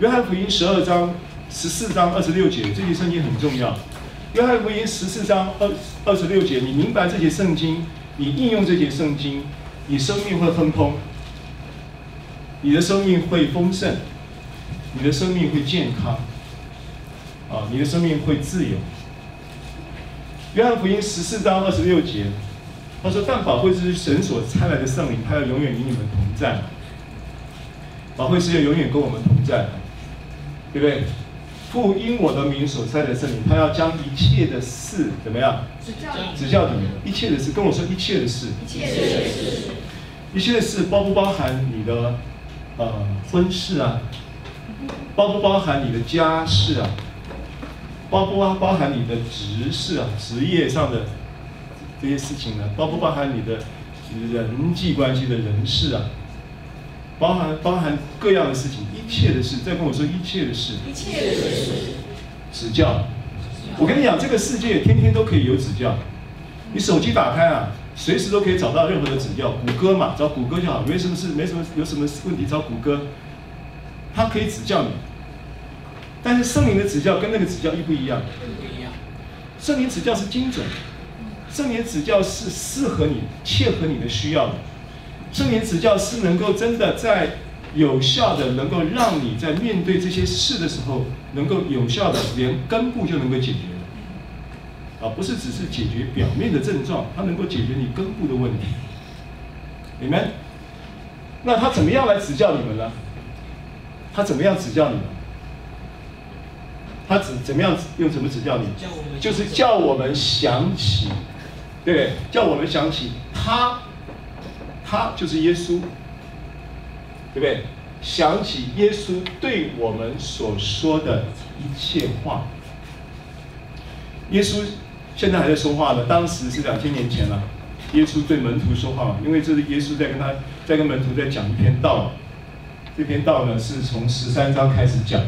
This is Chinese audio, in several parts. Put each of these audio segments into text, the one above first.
约翰福音十二章十四章二十六节，这节圣经很重要。约翰福音十四章二二十六节，你明白这节圣经，你应用这节圣经，你生命会亨通，你的生命会丰盛，你的生命会健康，啊，你的生命会自由。约翰福音十四章二十六节，他说：“但保惠师是神所差来的圣灵，他要永远与你们同在。保惠师要永远跟我们同在，对不对？”父因我的名所差的圣灵，他要将一切的事怎么样？指教指教你们一切的事，跟我说一切的事。一切的事，一切的事包不包含你的呃婚事啊？包不包含你的家事啊？包不包包含你的职事啊？职业上的这些事情呢？包不包含你的人际关系的人事啊？包含包含各样的事情，一切的事，再跟我说一切的事，一切的事，指教。我跟你讲，这个世界天天都可以有指教。你手机打开啊，随时都可以找到任何的指教。谷歌嘛，找谷歌就好，没什么事，没什么有什么问题找谷歌，它可以指教你。但是圣灵的指教跟那个指教一不一样？不一样。圣灵指教是精准，圣灵指教是适合你、切合你的需要的。圣灵指教是能够真的在有效的，能够让你在面对这些事的时候，能够有效的连根部就能够解决，啊，不是只是解决表面的症状，它能够解决你根部的问题。你们，那他怎么样来指教你们呢？他怎么样指教你们？他指怎么样用什么指教你？就是叫我们想起，对不对？叫我们想起他。他就是耶稣，对不对？想起耶稣对我们所说的一切话，耶稣现在还在说话呢。当时是两千年前了，耶稣对门徒说话，因为这是耶稣在跟他，在跟门徒在讲一篇道。这篇道呢，是从十三章开始讲，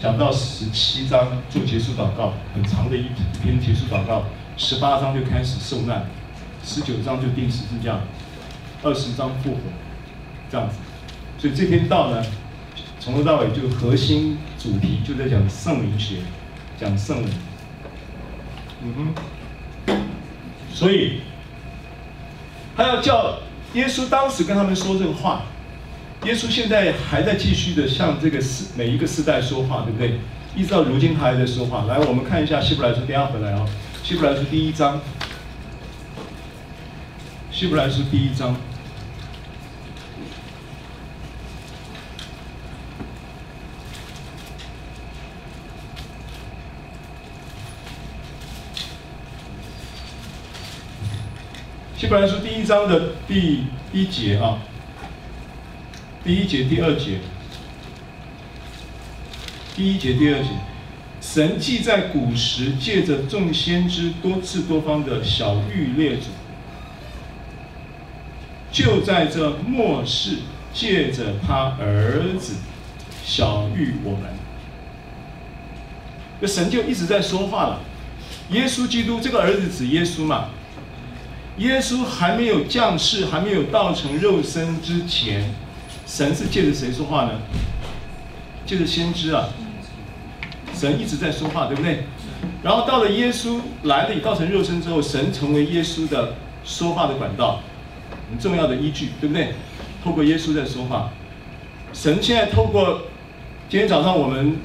讲到十七章做结束祷告，很长的一篇结束祷告。十八章就开始受难，十九章就钉十字架。二十章复活，这样子，所以这篇道呢，从头到尾就核心主题就在讲圣灵学，讲圣灵。嗯哼，所以他要叫耶稣当时跟他们说这个话，耶稣现在还在继续的向这个世每一个世代说话，对不对？一直到如今他还在说话。来，我们看一下希伯来书，等下回来啊，希伯来书第一章，希伯来书第一章。希伯来书第一章的第一节啊，第一节、第二节，第一节、第二节，神既在古时借着众先知多次多方的晓諭列祖，就在这末世借着他儿子晓諭我们。那神就一直在说话了。耶稣基督这个儿子指耶稣嘛？耶稣还没有降世，还没有道成肉身之前，神是借着谁说话呢？借着先知啊，神一直在说话，对不对？然后到了耶稣来了，以道成肉身之后，神成为耶稣的说话的管道，很重要的依据，对不对？透过耶稣在说话，神现在透过今天早上我们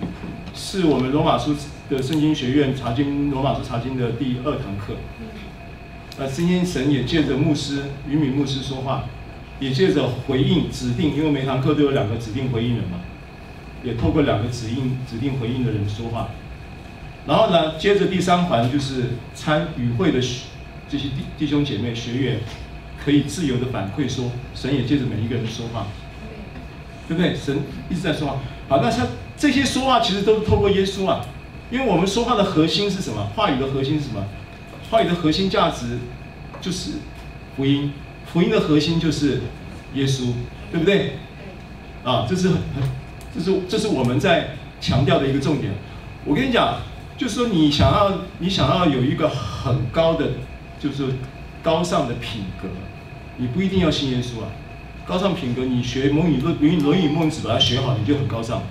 是我们罗马书的圣经学院查经罗马书查经的第二堂课。那今天神也借着牧师于敏牧师说话，也借着回应指定，因为每堂课都有两个指定回应人嘛，也透过两个指应指定回应的人说话。然后呢，接着第三环就是参与会的这些弟弟兄姐妹学员可以自由的反馈说，神也借着每一个人说话，对不对？神一直在说话。好，那他这些说话其实都是透过耶稣啊，因为我们说话的核心是什么？话语的核心是什么？话语的核心价值就是福音，福音的核心就是耶稣，对不对？啊，这是很很，这是这是我们在强调的一个重点。我跟你讲，就是说你想要你想要有一个很高的，就是高尚的品格，你不一定要信耶稣啊。高尚品格，你学《论语》《论语》《论语》《孟子》把它学好，你就很高尚。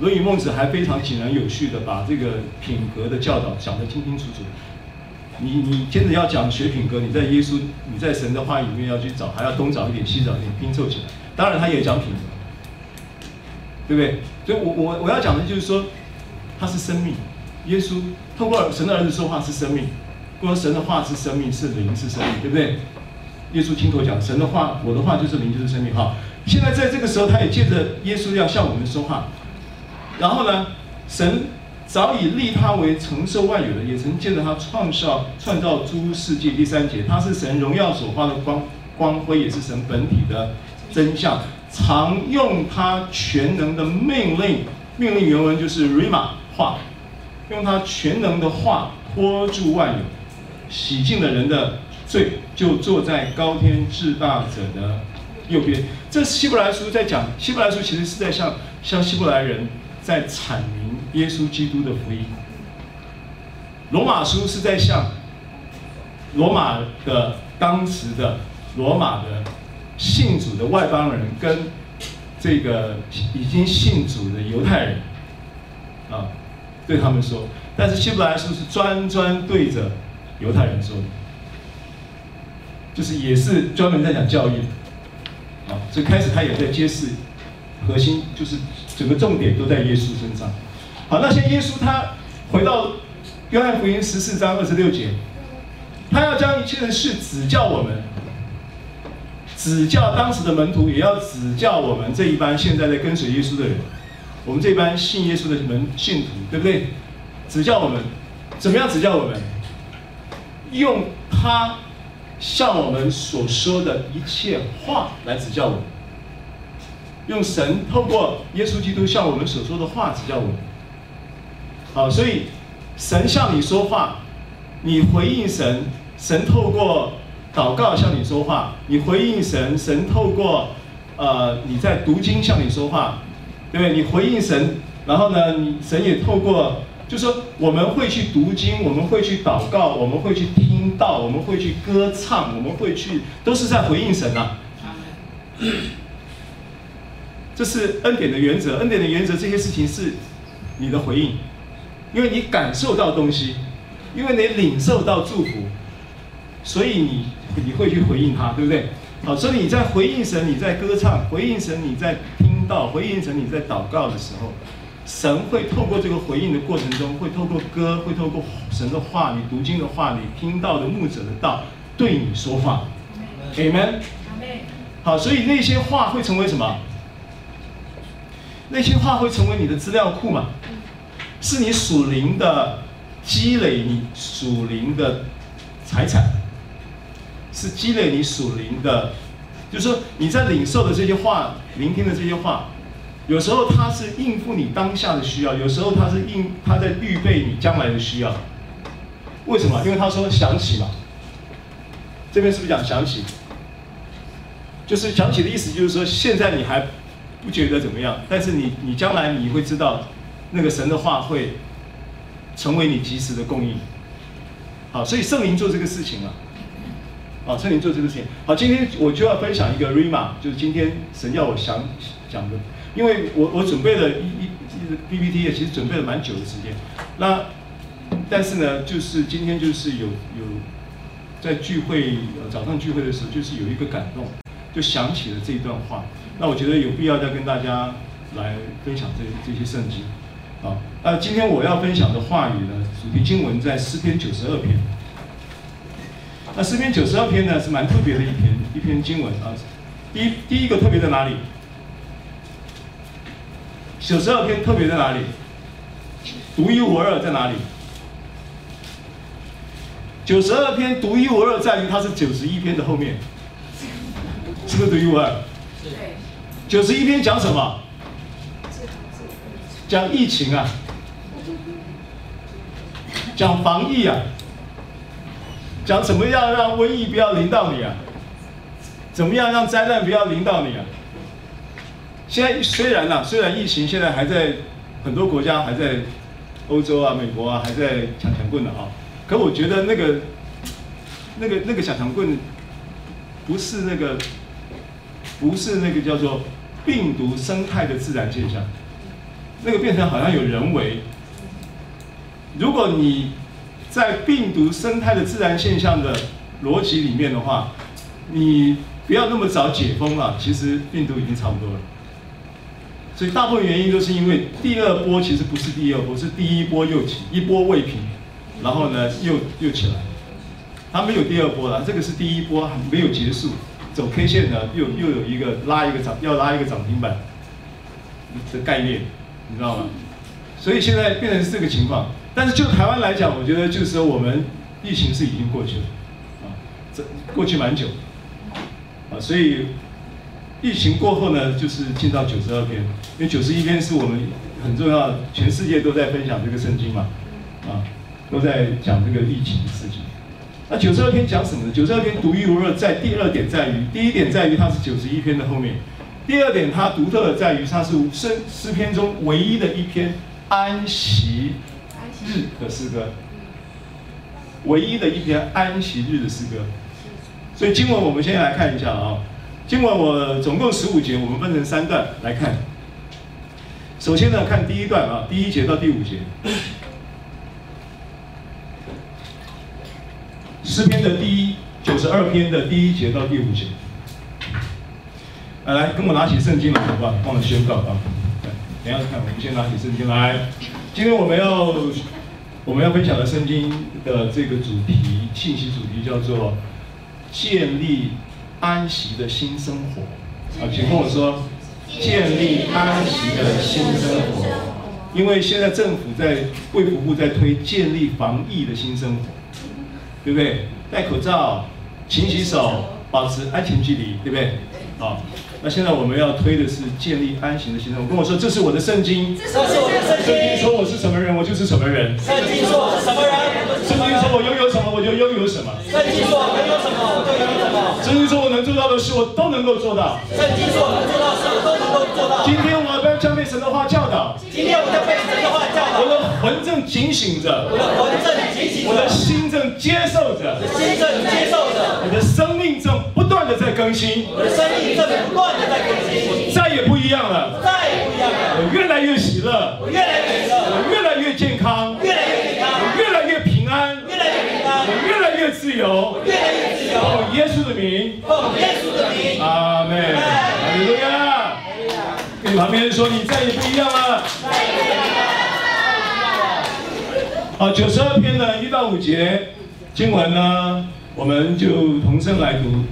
论语孟子还非常井然有序的把这个品格的教导讲得清清楚楚。你你接着要讲学品格，你在耶稣你在神的话里面要去找，还要东找一点西找一点拼凑起来。当然他也讲品格，对不对？所以我我我要讲的就是说，他是生命。耶稣透过神的儿子说话是生命，过神的话是生命，是灵是生命，对不对？耶稣亲口讲，神的话，我的话就是灵就是生命。哈，现在在这个时候，他也借着耶稣要向我们说话。然后呢，神早已立他为承受万有的，也曾借着他创造创造诸世界。第三节，他是神荣耀所发的光光辉，也是神本体的真相。常用他全能的命令，命令原文就是 Rhema 话。用他全能的话托住万有，洗净了人的罪，就坐在高天至大者的右边。这是希伯来书在讲，希伯来书其实是在向向希伯来人在阐明耶稣基督的福音。罗马书是在向罗马的当时的罗马的信主的外邦人跟这个已经信主的犹太人啊。对他们说，但是希伯来书是专专对着犹太人说的，就是也是专门在讲教义，啊，所以开始他也在揭示核心，就是整个重点都在耶稣身上。好，那些耶稣他回到约翰福音十四章二十六节，他要将一切的事指教我们，指教当时的门徒，也要指教我们这一班现在在跟随耶稣的人。我们这班信耶稣的门信徒，对不对？指教我们，怎么样指教我们？用他向我们所说的一切话来指教我们。用神透过耶稣基督向我们所说的话指教我们。好，所以神向你说话，你回应神，神透过祷告向你说话，你回应神，神透过呃你在读经向你说话。对不对？你回应神，然后呢，神也透过，就说我们会去读经，我们会去祷告，我们会去听到，我们会去歌唱，我们会去，都是在回应神啊。这是恩典的原则，恩典的原则，这些事情是你的回应，因为你感受到东西，因为你领受到祝福，所以你你会去回应他，对不对？好，所以你在回应神，你在歌唱，回应神，你在听到，回应神，你在祷告的时候，神会透过这个回应的过程中，会透过歌，会透过神的话，你读经的话，你听到的牧者的道，对你说话。Amen。好，所以那些话会成为什么？那些话会成为你的资料库嘛？是你属灵的积累，你属灵的财产。是积累你属灵的，就是说你在领受的这些话，聆听的这些话，有时候它是应付你当下的需要，有时候它是应它在预备你将来的需要。为什么？因为他说想起嘛，这边是不是讲想起？就是想起的意思，就是说现在你还不觉得怎么样，但是你你将来你会知道，那个神的话会成为你及时的供应。好，所以圣灵做这个事情啊。啊，圣灵做这个事情。好，今天我就要分享一个 Rhema，就是今天神要我想讲的。因为我我准备了一一一 PPT 也其实准备了蛮久的时间。那但是呢，就是今天就是有有在聚会早上聚会的时候，就是有一个感动，就想起了这一段话。那我觉得有必要再跟大家来分享这这些圣经。好，那今天我要分享的话语呢，主题经文在诗篇九十二篇。那诗篇九十二篇呢，是蛮特别的一篇一篇经文啊。第一第一个特别在哪里？九十二篇特别在哪里？独一无二在哪里？九十二篇独一无二在于它是九十一篇的后面，是不是独一无二？对。九十一篇讲什么？讲疫情啊，讲防疫啊。讲怎么样让瘟疫不要临到你啊？怎么样让灾难不要临到你啊？现在虽然呢、虽然疫情现在还在很多国家还在欧洲啊、美国啊还在抢抢棍的啊，可我觉得那个那个那个抢抢棍不是那个不是那个叫做病毒生态的自然现象，那个变成好像有人为。如果你在病毒生态的自然现象的逻辑里面的话，你不要那么早解封了，其实病毒已经差不多了。所以大部分原因都是因为第二波其实不是第二波，是第一波又起，一波未平，然后呢又又起来，它没有第二波了，这个是第一波还没有结束，走 K 线呢又又有一个拉一个涨，要拉一个涨停板的概念，你知道吗？所以现在变成是这个情况，但是就台湾来讲，我觉得就是我们疫情是已经过去了，啊，这过去蛮久，啊，所以。疫情过后呢，就是进到九十二篇，因为九十一篇是我们很重要，全世界都在分享这个圣经嘛，啊，都在讲这个疫情的事情。那九十二篇讲什么呢？九十二篇独一无二，在第二点在于，第一点在于它是九十一篇的后面，第二点它独特的在于它是诗诗篇中唯一的一篇安息日的诗歌，唯一的一篇安息日的诗歌。所以经文我们先来看一下啊。经文我总共十五节，我们分成三段来看。首先呢，看第一段啊，第一节到第五节，诗篇的第一九十二篇的第一节到第五节。来来，跟我拿起圣经来，好不好？帮我宣告啊！等下看，我们先拿起圣经来。今天我们要我们要分享的圣经的这个主题，信息主题叫做建立。安息的新生活，啊，请跟我说，建立安息的新生活，因为现在政府在卫福部在推建立防疫的新生活，对不对？戴口罩，勤洗手，保持安全距离，对不对？好，那现在我们要推的是建立安行的心态。我。跟我说，这是我的圣经，这是我的圣经。圣经说我是什么人，我就是什么人。圣经说我是什么人，圣经说我拥有什么，我就拥有什么。圣经说我拥有什么，我就拥有什么。圣经说我能做到的事，我都能够做到。圣经说我能做到的事，我都能够做到。今天我要将被神的话教导。今天我要被神的话教导。我的魂正警醒着，我的魂正警醒着，我的心正接受着，我的心正接受着，我的生的在更新，我的生命正不断的在更新。我再也不一样了，再也不一样了。我越来越喜乐，我越来越喜乐，我越来越健康，越来越健康，我越来越平安，越来越平安，我越来越自由，越来越自由。奉耶稣的名，奉耶稣的名，阿门。哈利路亚。跟你旁边人说，你再也不一样了，再也不一样了。好，九十二篇的一到五节经文呢，我们就同声来读。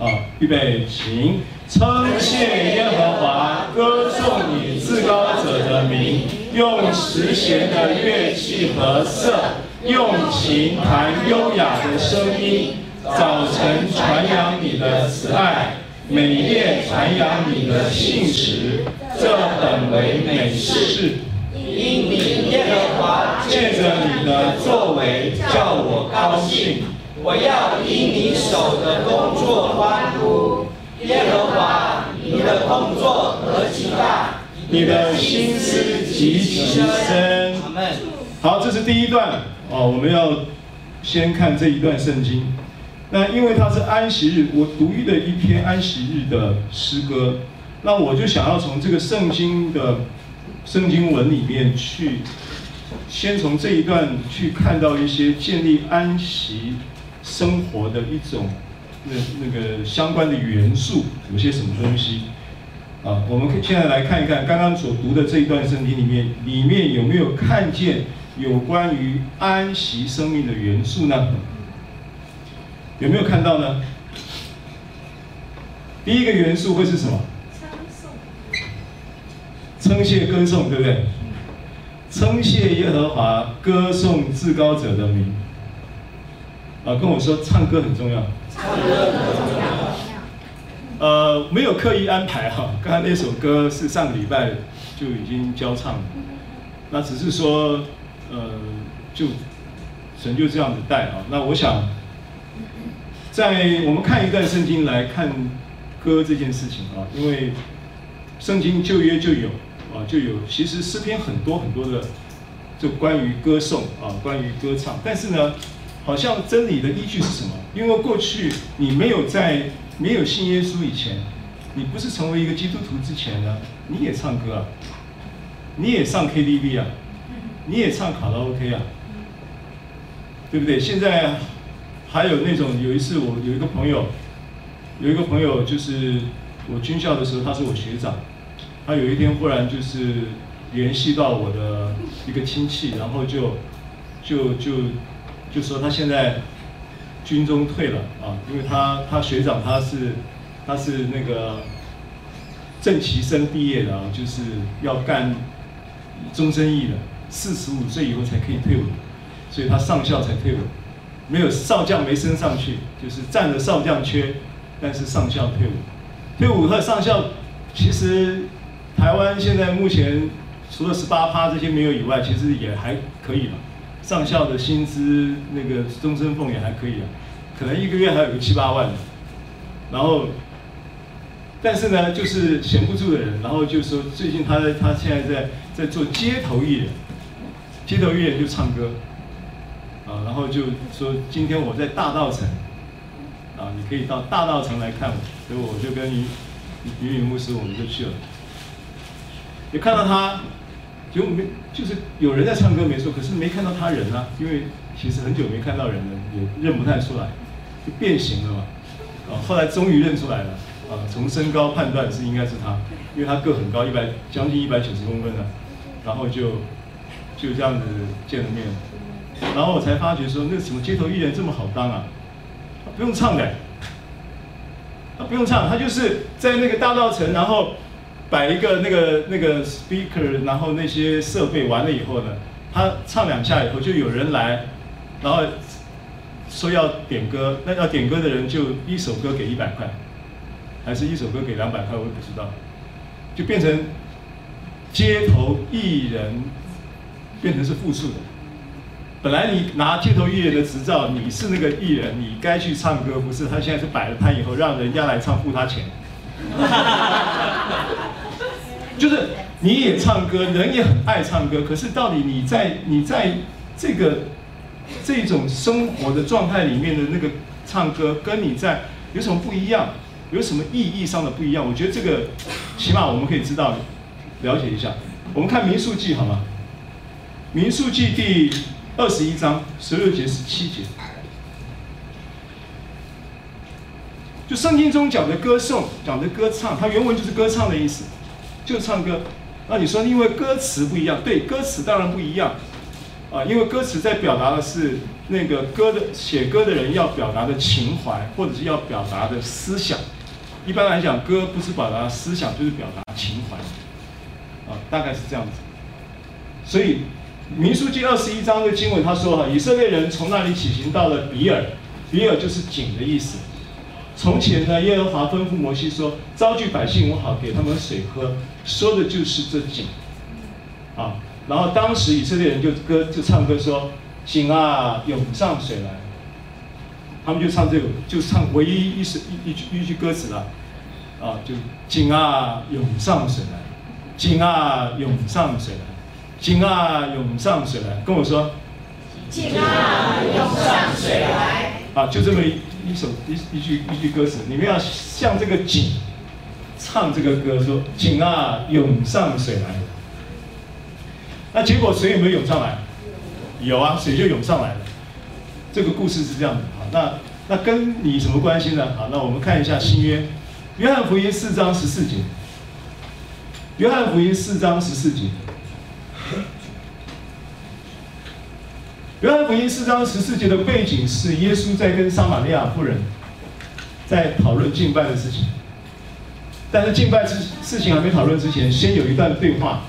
啊，预备，请称谢耶和华，歌颂你至高者的名，用十弦的乐器和瑟，用琴弹优雅的声音。早晨传扬你的慈爱，每夜传扬你的信实，这本为美事。因你耶和华借着你的作为，叫我高兴。我要因你手的工作欢呼，耶和华，你的工作何其大，你的心思极其深。好，这是第一段哦，我们要先看这一段圣经。那因为它是安息日，我独一的一篇安息日的诗歌，那我就想要从这个圣经的圣经文里面去，先从这一段去看到一些建立安息。生活的一种那那个相关的元素有些什么东西啊？我们现在来看一看刚刚所读的这一段圣经里面，里面有没有看见有关于安息生命的元素呢？有没有看到呢？第一个元素会是什么？称颂、称谢、歌颂，对不对？称谢耶和华，歌颂至高者的名。啊，跟我说唱歌很重要。唱歌很重要。呃，没有刻意安排哈，刚才那首歌是上个礼拜就已经交唱了，那只是说，呃，就神就这样子带啊。那我想，在我们看一段圣经来看歌这件事情啊，因为圣经旧约就有啊，就有其实诗篇很多很多的，就关于歌颂啊，关于歌唱，但是呢。好像真理的依据是什么？因为过去你没有在没有信耶稣以前，你不是成为一个基督徒之前呢，你也唱歌啊，你也上 KTV 啊，你也唱卡拉 OK 啊，对不对？现在还有那种，有一次我有一个朋友，有一个朋友就是我军校的时候，他是我学长，他有一天忽然就是联系到我的一个亲戚，然后就就就就说他现在军中退了啊，因为他他学长他是他是那个。正期生毕业的啊，就是要干终身役的，四十五岁以后才可以退伍，所以他上校才退伍，没有少将没升上去，就是占了少将缺，但是上校退伍，退伍和上校，其实台湾现在目前除了十八趴这些没有以外，其实也还可以了，上校的薪资那个终身俸也还可以啊，可能一个月还有个七八万的，然后。但是呢，就是闲不住的人，然后就说最近他他现在在在做街头艺人，街头艺人就唱歌，啊，然后就说今天我在大稻城，啊，你可以到大稻城来看我，所以我就跟云云雨牧师我们就去了，也看到他，就没就是有人在唱歌没错，可是没看到他人啊，因为其实很久没看到人了，也认不太出来，就变形了嘛，啊，后来终于认出来了。啊，从身高判断是应该是他，因为他个很高，一百将近一百九十公分了，然后就就这样子见了面，然后我才发觉说，那什么街头艺人这么好当啊？他不用唱的，他不用唱，他就是在那个大道城，然后摆一个那个那个 speaker，然后那些设备完了以后呢，他唱两下以后就有人来，然后说要点歌，那要点歌的人就一首歌给一百块。还是一首歌给两百块，我也不知道，就变成街头艺人，变成是负数的。本来你拿街头艺人的执照，你是那个艺人，你该去唱歌，不是？他现在是摆了摊以后，让人家来唱，付他钱。就是你也唱歌，人也很爱唱歌，可是到底你在你在这个这种生活的状态里面的那个唱歌，跟你在有什么不一样？有什么意义上的不一样？我觉得这个起码我们可以知道、了解一下。我们看《民数记》好吗？《民数记》第二十一章十六节、十七节，就圣经中讲的歌颂、讲的歌唱，它原文就是歌唱的意思，就是唱歌。那你说因为歌词不一样，对，歌词当然不一样啊，因为歌词在表达的是那个歌的写歌的人要表达的情怀，或者是要表达的思想。一般来讲，歌不是表达思想，就是表达情怀，啊，大概是这样子。所以，民数记二十一章的经文，他说哈，以色列人从那里起行到了比尔，比尔就是井的意思。从前呢，耶和华吩咐摩西说，招聚百姓，我好给他们水喝，说的就是这井。啊，然后当时以色列人就歌就唱歌说，井啊，涌上水来。他们就唱这个，就唱唯一一首一一句一句歌词了，啊，就井啊涌上水来，井啊涌上水来，井啊涌上水来，跟我说，井啊涌上水来，啊，就这么一首一一句一句歌词，你们要向这个井唱这个歌，说井啊涌上水来，那结果水有没有涌上来？有啊，水就涌上来了。这个故事是这样的。好那那跟你什么关系呢？好，那我们看一下新约，约翰福音四章十四节。约翰福音四章十四节。约翰福音四章十四节的背景是耶稣在跟撒玛利亚妇人在讨论敬拜的事情，但是敬拜事事情还没讨论之前，先有一段对话，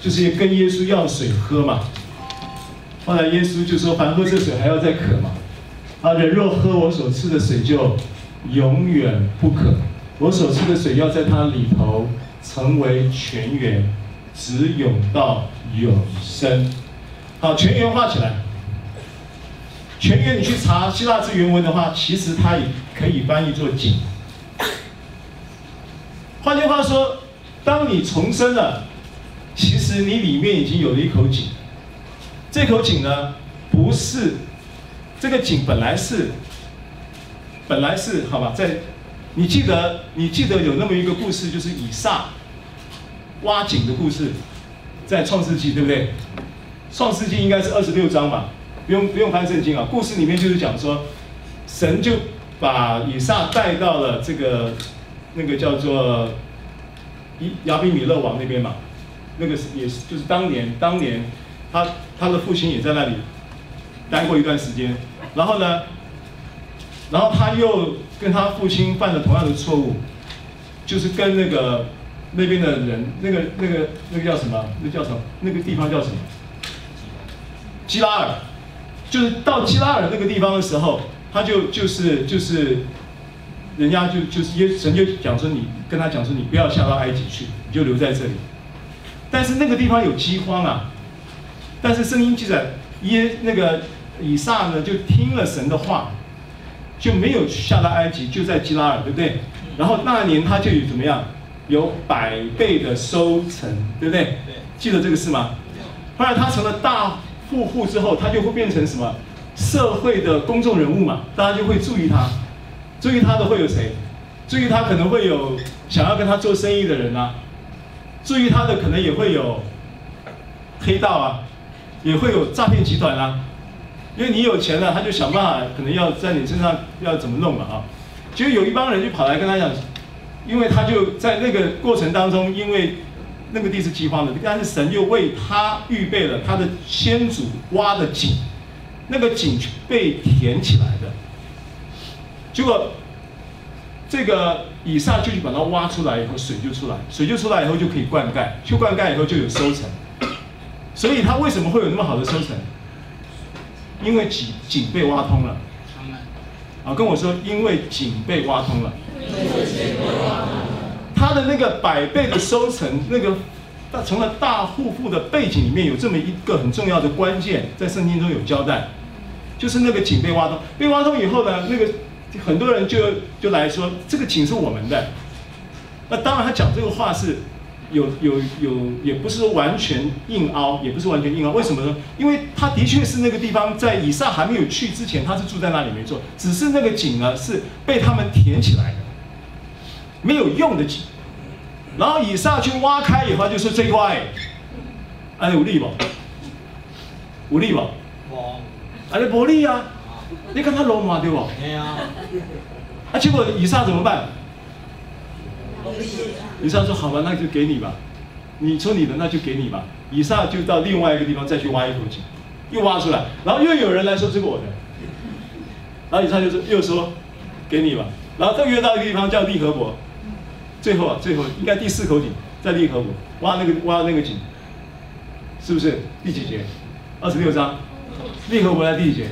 就是跟耶稣要水喝嘛。后来耶稣就说：“凡喝这水还要再渴嘛。”啊，人若喝我所赐的水，就永远不渴。我所赐的水要在它里头成为泉源，直涌到永生。好，泉源画起来。泉源，你去查希腊字原文的话，其实它也可以翻译作井。换句话说，当你重生了，其实你里面已经有了一口井。这口井呢，不是。这个井本来是，本来是好吧，在你记得你记得有那么一个故事，就是以撒挖井的故事，在创世纪，对不对？创世纪应该是二十六章吧，不用不用翻圣经啊。故事里面就是讲说，神就把以撒带到了这个那个叫做亚比米勒王那边嘛，那个是也是就是当年当年他他的父亲也在那里待过一段时间，然后呢，然后他又跟他父亲犯了同样的错误，就是跟那个那边的人，那个那个那个叫什么？那叫什么？那个地方叫什么？基拉尔，就是到基拉尔那个地方的时候，他就就是就是，人家就就是耶神就讲说，你跟他讲说，你不要下到埃及去，你就留在这里。但是那个地方有饥荒啊，但是圣经记载耶那个以撒呢就听了神的话，就没有下到埃及，就在基拉尔，对不对？然后那年他就有怎么样，有百倍的收成，对不对？对。记得这个事吗？后来他成了大。富户之后，他就会变成什么社会的公众人物嘛？大家就会注意他，注意他的会有谁？注意他可能会有想要跟他做生意的人啊，注意他的可能也会有黑道啊，也会有诈骗集团啊。因为你有钱了，他就想办法可能要在你身上要怎么弄了啊。其实有一帮人就跑来跟他讲，因为他就在那个过程当中，因为。那个地是饥荒的，但是神又为他预备了他的先祖挖的井，那个井被填起来的。结果这个以撒就去把它挖出来以后，水就出来，水就出来以后就可以灌溉，去灌溉以后就有收成。所以他为什么会有那么好的收成？因为井井被挖通了。啊，跟我说，因为井被挖通了。他的那个百倍的收成，那个他成了大户户的背景里面有这么一个很重要的关键，在圣经中有交代，就是那个井被挖通，被挖通以后呢，那个很多人就就来说这个井是我们的。那当然他讲这个话是有有有，也不是完全硬凹，也不是完全硬凹。为什么呢？因为他的确是那个地方在以撒还没有去之前，他是住在那里没错，只是那个井呢是被他们填起来的。没有用的井，然后以撒去挖开以后，就是这块，哎，有利不？有利吧？哦，哎，无利啊！你看他罗马对不？对啊。啊，结果以撒怎么办？以撒说：“好吧，那就给你吧。你说你的，那就给你吧。”以撒就到另外一个地方再去挖一口井，又挖出来，然后又有人来说：“这个我的。”然后以撒就是：“又说，给你吧。”然后再约到一个地方叫利和伯。最后啊，最后应该第四口井在利河伯挖那个挖那个井，是不是第几节？二十六章，利河伯在第几节？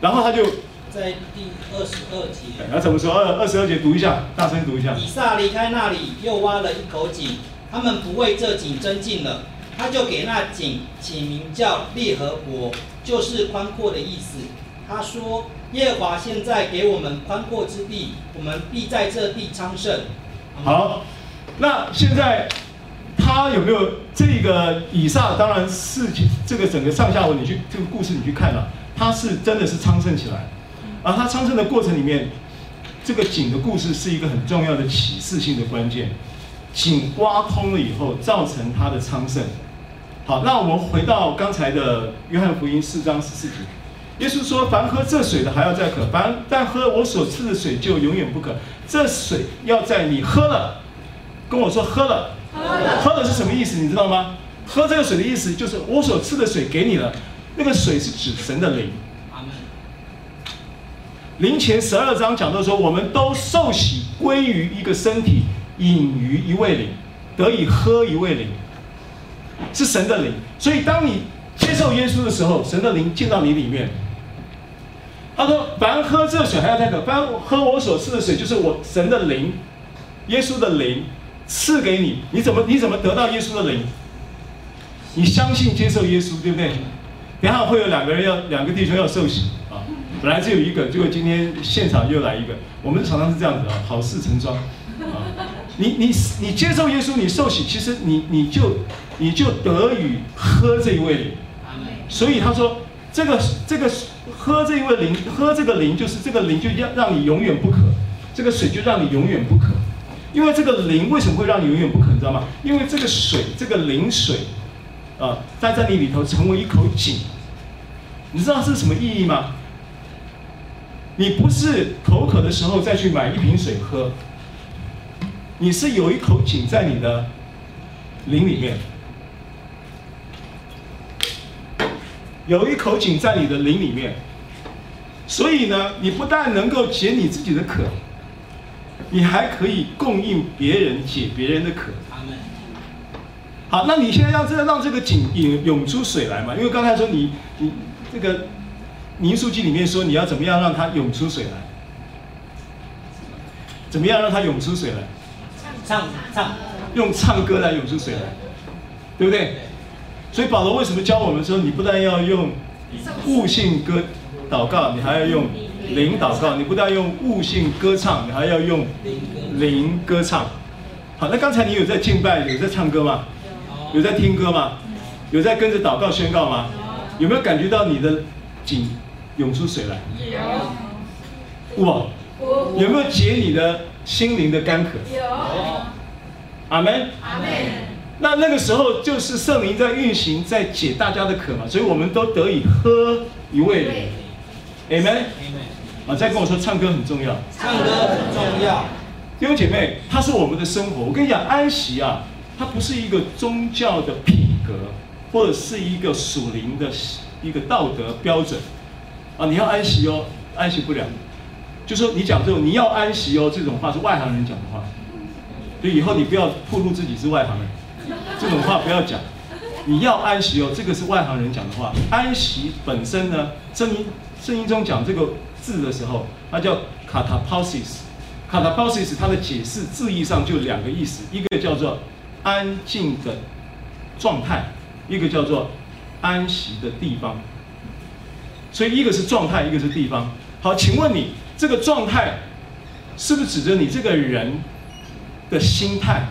然后他就在第二十二节。那怎么说？二二十二节读一下，大声读一下。以撒离开那里，又挖了一口井，他们不为这井增进了，他就给那井起名叫利河伯，就是宽阔的意思。他说。耶和华现在给我们宽阔之地，我们必在这地昌盛。好，那现在他有没有这个以撒？当然是这个整个上下文，你去这个故事你去看了，他是真的是昌盛起来。而他昌盛的过程里面，这个井的故事是一个很重要的启示性的关键。井挖通了以后，造成他的昌盛。好，那我们回到刚才的约翰福音四章十四节。耶稣说：“凡喝这水的还要再渴，凡但喝我所赐的水就永远不渴。这水要在你喝了，跟我说喝了，喝了，是什么意思？你知道吗？喝这个水的意思就是我所赐的水给你了，那个水是指神的灵。灵前十二章讲到说，我们都受洗归于一个身体，饮于一位灵，得以喝一位灵，是神的灵。所以当你接受耶稣的时候，神的灵进到你里面。”他说：“凡喝这水还要再渴，凡喝我所赐的水，就是我神的灵，耶稣的灵赐给你。你怎么你怎么得到耶稣的灵？你相信接受耶稣，对不对？等下会有两个人要两个弟兄要受洗啊，本来只有一个，结果今天现场又来一个。我们常常是这样子啊，好事成双啊。你你你接受耶稣，你受洗，其实你你就你就得以喝这一位灵。所以他说。”这个这个喝这一位灵，喝这个灵就是这个灵就让让你永远不渴，这个水就让你永远不渴。因为这个灵为什么会让你永远不渴，你知道吗？因为这个水，这个灵水，啊，在在你里头成为一口井。你知道是什么意义吗？你不是口渴的时候再去买一瓶水喝，你是有一口井在你的灵里面，有一口井在你的灵里面，所以呢，你不但能够解你自己的渴，你还可以供应别人解别人的渴。好，那你现在要这让这个井涌涌出水来嘛？因为刚才说你你。这个民数记里面说，你要怎么样让它涌出水来？怎么样让它涌出水来？唱唱，用唱歌来涌出水来，对不对？所以保罗为什么教我们说，你不但要用悟性歌祷告，你还要用灵祷告；你不但用悟性歌唱，你还要用灵歌唱。好，那刚才你有在敬拜，有在唱歌吗？有在听歌吗？有在跟着祷告宣告吗？有没有感觉到你的井涌出水来？有。哇！有没有解你的心灵的干渴？有。阿门。阿门。那那个时候就是圣灵在运行，在解大家的渴嘛，所以我们都得以喝一味灵。阿门。啊，再跟我说，唱歌很重要。唱歌很重要。弟兄姐妹，它是我们的生活。我跟你讲，安息啊，它不是一个宗教的品格。或者是一个属灵的一个道德标准啊，你要安息哦，安息不了，就说你讲这种你要安息哦，这种话是外行人讲的话，所以以后你不要暴露自己是外行人，这种话不要讲。你要安息哦，这个是外行人讲的话。安息本身呢，圣经圣经中讲这个字的时候，它叫 katapasis。katapasis 它的解释字义上就两个意思，一个叫做安静的状态。一个叫做安息的地方，所以一个是状态，一个是地方。好，请问你这个状态是不是指着你这个人的心态？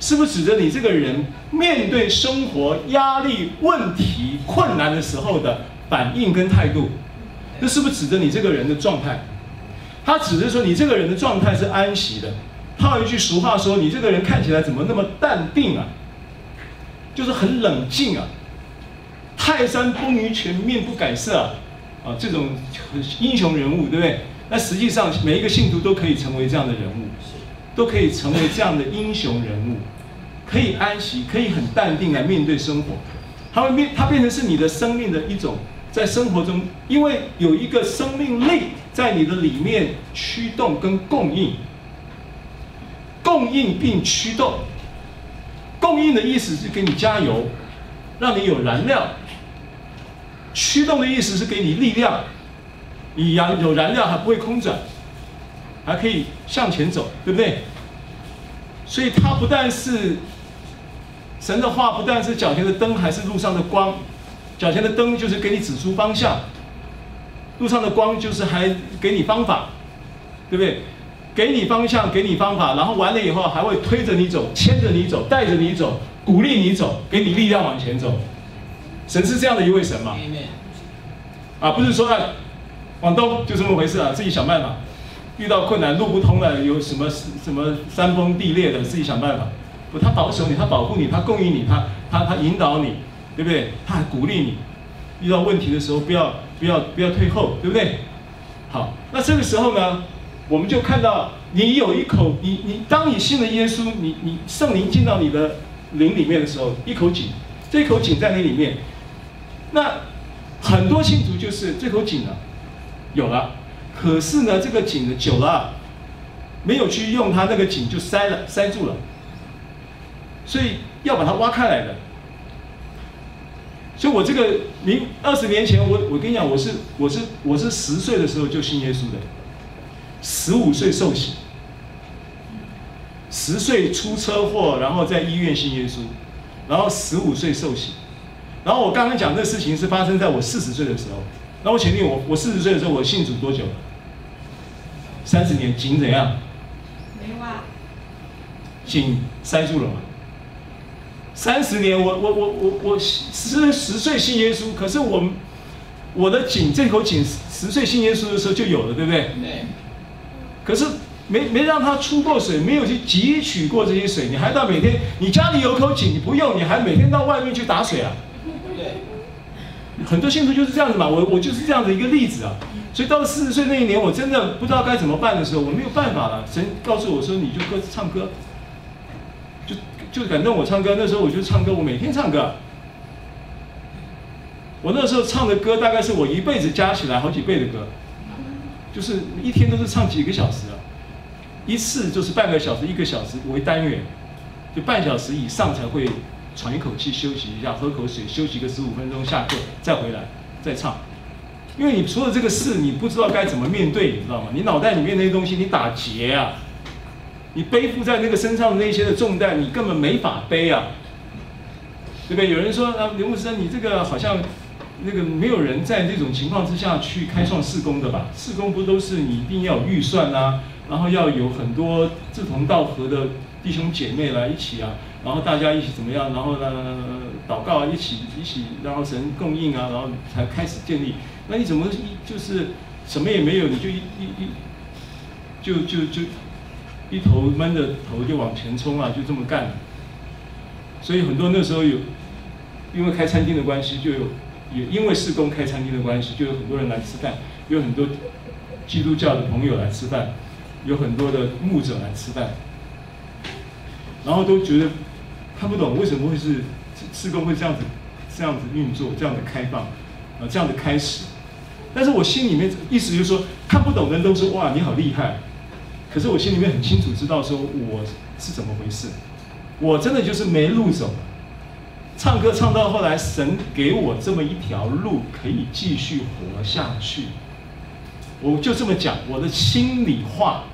是不是指着你这个人面对生活压力、问题、困难的时候的反应跟态度？这是不是指着你这个人的状态？他指的说你这个人的状态是安息的。套一句俗话说，你这个人看起来怎么那么淡定啊？就是很冷静啊，泰山崩于前面不改色啊，啊，这种英雄人物，对不对？那实际上每一个信徒都可以成为这样的人物，都可以成为这样的英雄人物，可以安息，可以很淡定来面对生活。他会变，他变成是你的生命的一种，在生活中，因为有一个生命力在你的里面驱动跟供应，供应并驱动。供应的意思是给你加油，让你有燃料；驱动的意思是给你力量，你燃有燃料还不会空转，还可以向前走，对不对？所以它不但是神的话，不但是脚前的灯，还是路上的光。脚前的灯就是给你指出方向，路上的光就是还给你方法，对不对？给你方向，给你方法，然后完了以后还会推着你走，牵着你走，带着你走，鼓励你走，给你力量往前走。神是这样的一位神嘛？啊，不是说啊，往东就这么回事啊，自己想办法。遇到困难路不通了，有什么什么山崩地裂的，自己想办法。不，他保守你，他保护你，他供应你，他他他引导你，对不对？他还鼓励你，遇到问题的时候不要不要不要退后，对不对？好，那这个时候呢？我们就看到你有一口，你你当你信了耶稣，你你圣灵进到你的灵里面的时候，一口井，这口井在你里面。那很多信徒就是这口井啊，有了，可是呢，这个井呢久了，没有去用它，那个井就塞了，塞住了。所以要把它挖开来的。所以我这个明二十年前，我我跟你讲，我是我是我是十岁的时候就信耶稣的。十五岁受洗，十岁出车祸，然后在医院信耶稣，然后十五岁受洗，然后我刚刚讲这事情是发生在我四十岁的时候。那我请问我，我四十岁的时候我信主多久了？三十年，井怎样？没挖。井塞住了吗？三十年，我我我我我十十岁信耶稣，可是我我的井这口井十岁信耶稣的时候就有了，对不对？对。可是没没让他出过水，没有去汲取过这些水，你还到每天，你家里有口井，你不用，你还每天到外面去打水啊？对，很多信徒就是这样子嘛，我我就是这样的一个例子啊。所以到了四十岁那一年，我真的不知道该怎么办的时候，我没有办法了。神告诉我说，你就歌唱歌，就就感动我唱歌。那时候我就唱歌，我每天唱歌。我那时候唱的歌大概是我一辈子加起来好几倍的歌，就是一天都是唱几个小时啊，一次就是半个小时、一个小时为单元，就半小时以上才会喘一口气休息一下，喝口水，休息个十五分钟，下课再回来再唱。因为你除了这个事，你不知道该怎么面对，你知道吗？你脑袋里面那些东西，你打结啊，你背负在那个身上的那些的重担，你根本没法背啊，对不对？有人说啊，刘牧师，你这个好像。那个没有人在这种情况之下去开创事工的吧？事工不都是你一定要有预算啊，然后要有很多志同道合的弟兄姐妹来一起啊，然后大家一起怎么样？然后呢，祷告，一起一起，然后神供应啊，然后才开始建立。那你怎么一就是什么也没有，你就一一一就就就一头闷着头就往前冲啊，就这么干。所以很多那时候有因为开餐厅的关系就有。也因为事工开餐厅的关系，就有很多人来吃饭，有很多基督教的朋友来吃饭，有很多的牧者来吃饭，然后都觉得看不懂为什么会是四工会这样子这样子运作，这样的开放，啊，这样的开始。但是我心里面意思就是说，看不懂的人都说哇，你好厉害，可是我心里面很清楚知道说我是怎么回事，我真的就是没路走。唱歌唱到后来，神给我这么一条路可以继续活下去。我就这么讲，我的心里话、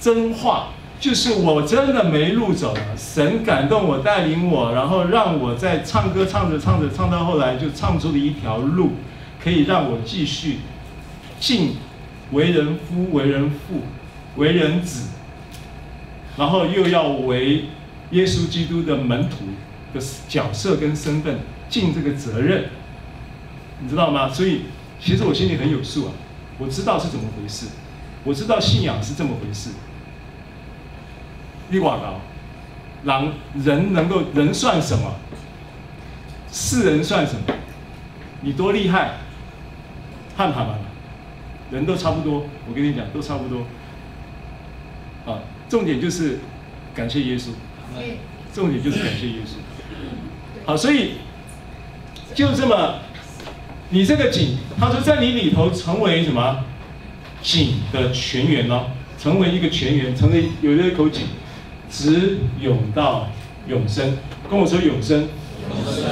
真话，就是我真的没路走了。神感动我，带领我，然后让我在唱歌唱着唱着，唱到后来就唱出了一条路，可以让我继续进为人夫、为人父、为人子，然后又要为耶稣基督的门徒的。角色跟身份尽这个责任，你知道吗？所以其实我心里很有数啊，我知道是怎么回事，我知道信仰是这么回事。你瓦高，人人能够人算什么？世人算什么？你多厉害？看他们，人都差不多。我跟你讲，都差不多。啊，重点就是感谢耶稣。重点就是感谢耶稣。好，所以就这么，你这个井，他说在你里头成为什么井的泉源呢？成为一个泉源，成为有一口井，直涌到永生。跟我说永生。永生。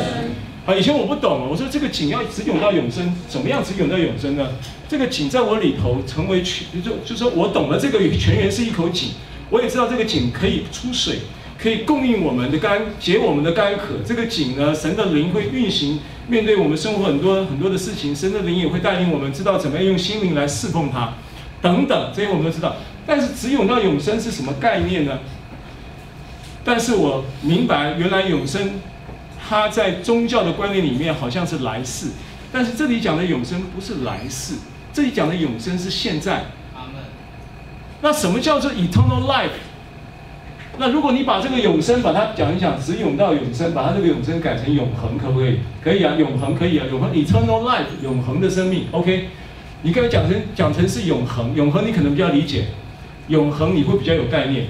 好，以前我不懂，我说这个井要直涌到永生，怎么样直涌到永生呢？这个井在我里头成为泉，就就说我懂了，这个泉源是一口井，我也知道这个井可以出水。可以供应我们的干，解我们的干渴。这个井呢，神的灵会运行，面对我们生活很多很多的事情，神的灵也会带领我们知道怎么样用心灵来侍奉他，等等，这些我们都知道。但是直涌到永生是什么概念呢？但是我明白，原来永生，它在宗教的观念里面好像是来世，但是这里讲的永生不是来世，这里讲的永生是现在。阿门。那什么叫做 eternal life？那如果你把这个永生，把它讲一讲，只永到永生，把它这个永生改成永恒，可不可以？可以啊，永恒可以啊，永恒 eternal life，永恒的生命，OK。你可以讲成讲成是永恒，永恒你可能比较理解，永恒你会比较有概念。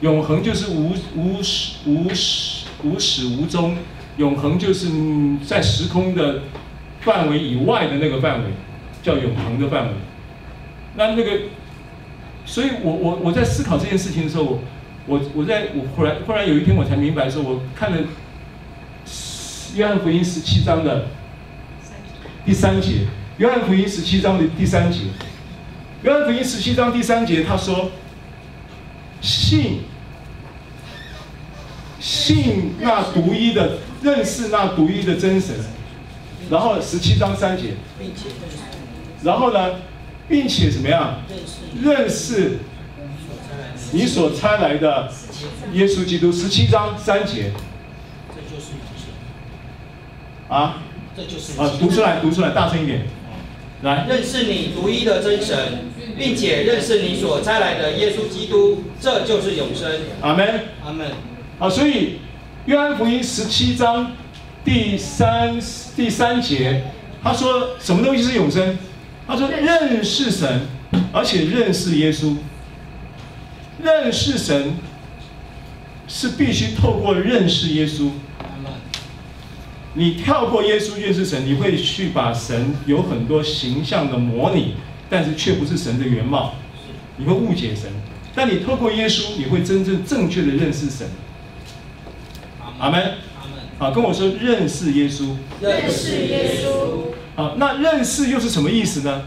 永恒就是无无始无始无始无终，永恒就是在时空的范围以外的那个范围，叫永恒的范围。那那个，所以我我我在思考这件事情的时候。我我在我忽然忽然有一天我才明白说，我看了约翰福音十七章的第三节，约翰福音十七章的第三节，约翰福音十七章第三节他说，信信那独一的认识那独一的真神，然后十七章三节，然后呢，并且怎么样认识。你所差来的耶稣基督，十七章三节。这就是永生。啊？这就是。啊，读出来，读出来，大声一点。来。认识你独一的真神，并且认识你所差来的耶稣基督，这就是永生。阿门。阿门。好，所以约翰福音十七章第三第三节，他说什么东西是永生？他说认识神，而且认识耶稣。认识神是必须透过认识耶稣。你跳过耶稣认识神，你会去把神有很多形象的模拟，但是却不是神的原貌，你会误解神。但你透过耶稣，你会真正正确的认识神。阿门。阿门。好，跟我说认识耶稣。认识耶稣。好，那认识又是什么意思呢？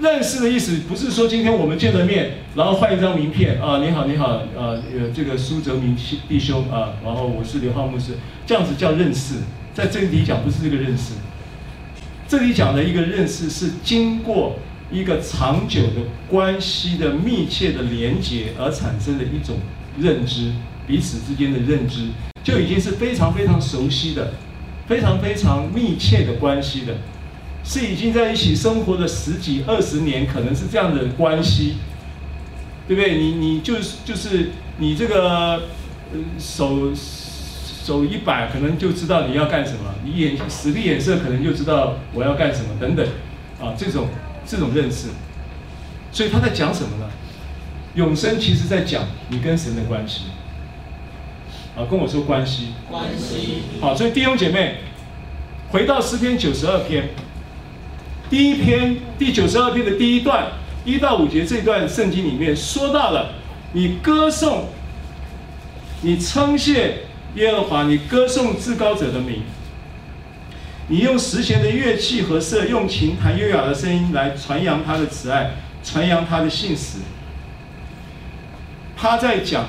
认识的意思不是说今天我们见了面，然后换一张名片啊，你好，你好，呃，这个苏泽明弟兄啊，然后我是刘浩牧师，这样子叫认识，在这里讲不是这个认识，这里讲的一个认识是经过一个长久的关系的密切的连接而产生的一种认知，彼此之间的认知就已经是非常非常熟悉的，非常非常密切的关系的。是已经在一起生活了十几二十年，可能是这样的关系，对不对？你你就是就是你这个手手一摆，可能就知道你要干什么；你眼使个眼色，可能就知道我要干什么等等，啊，这种这种认识。所以他在讲什么呢？永生其实在讲你跟神的关系。啊，跟我说关系。关系。好，所以弟兄姐妹，回到诗篇九十二篇。第一篇第九十二篇的第一段一到五节，这段圣经里面说到了你歌颂、你称谢耶和华，你歌颂至高者的名，你用十弦的乐器和瑟，用琴弹优雅的声音来传扬他的慈爱，传扬他的信实。他在讲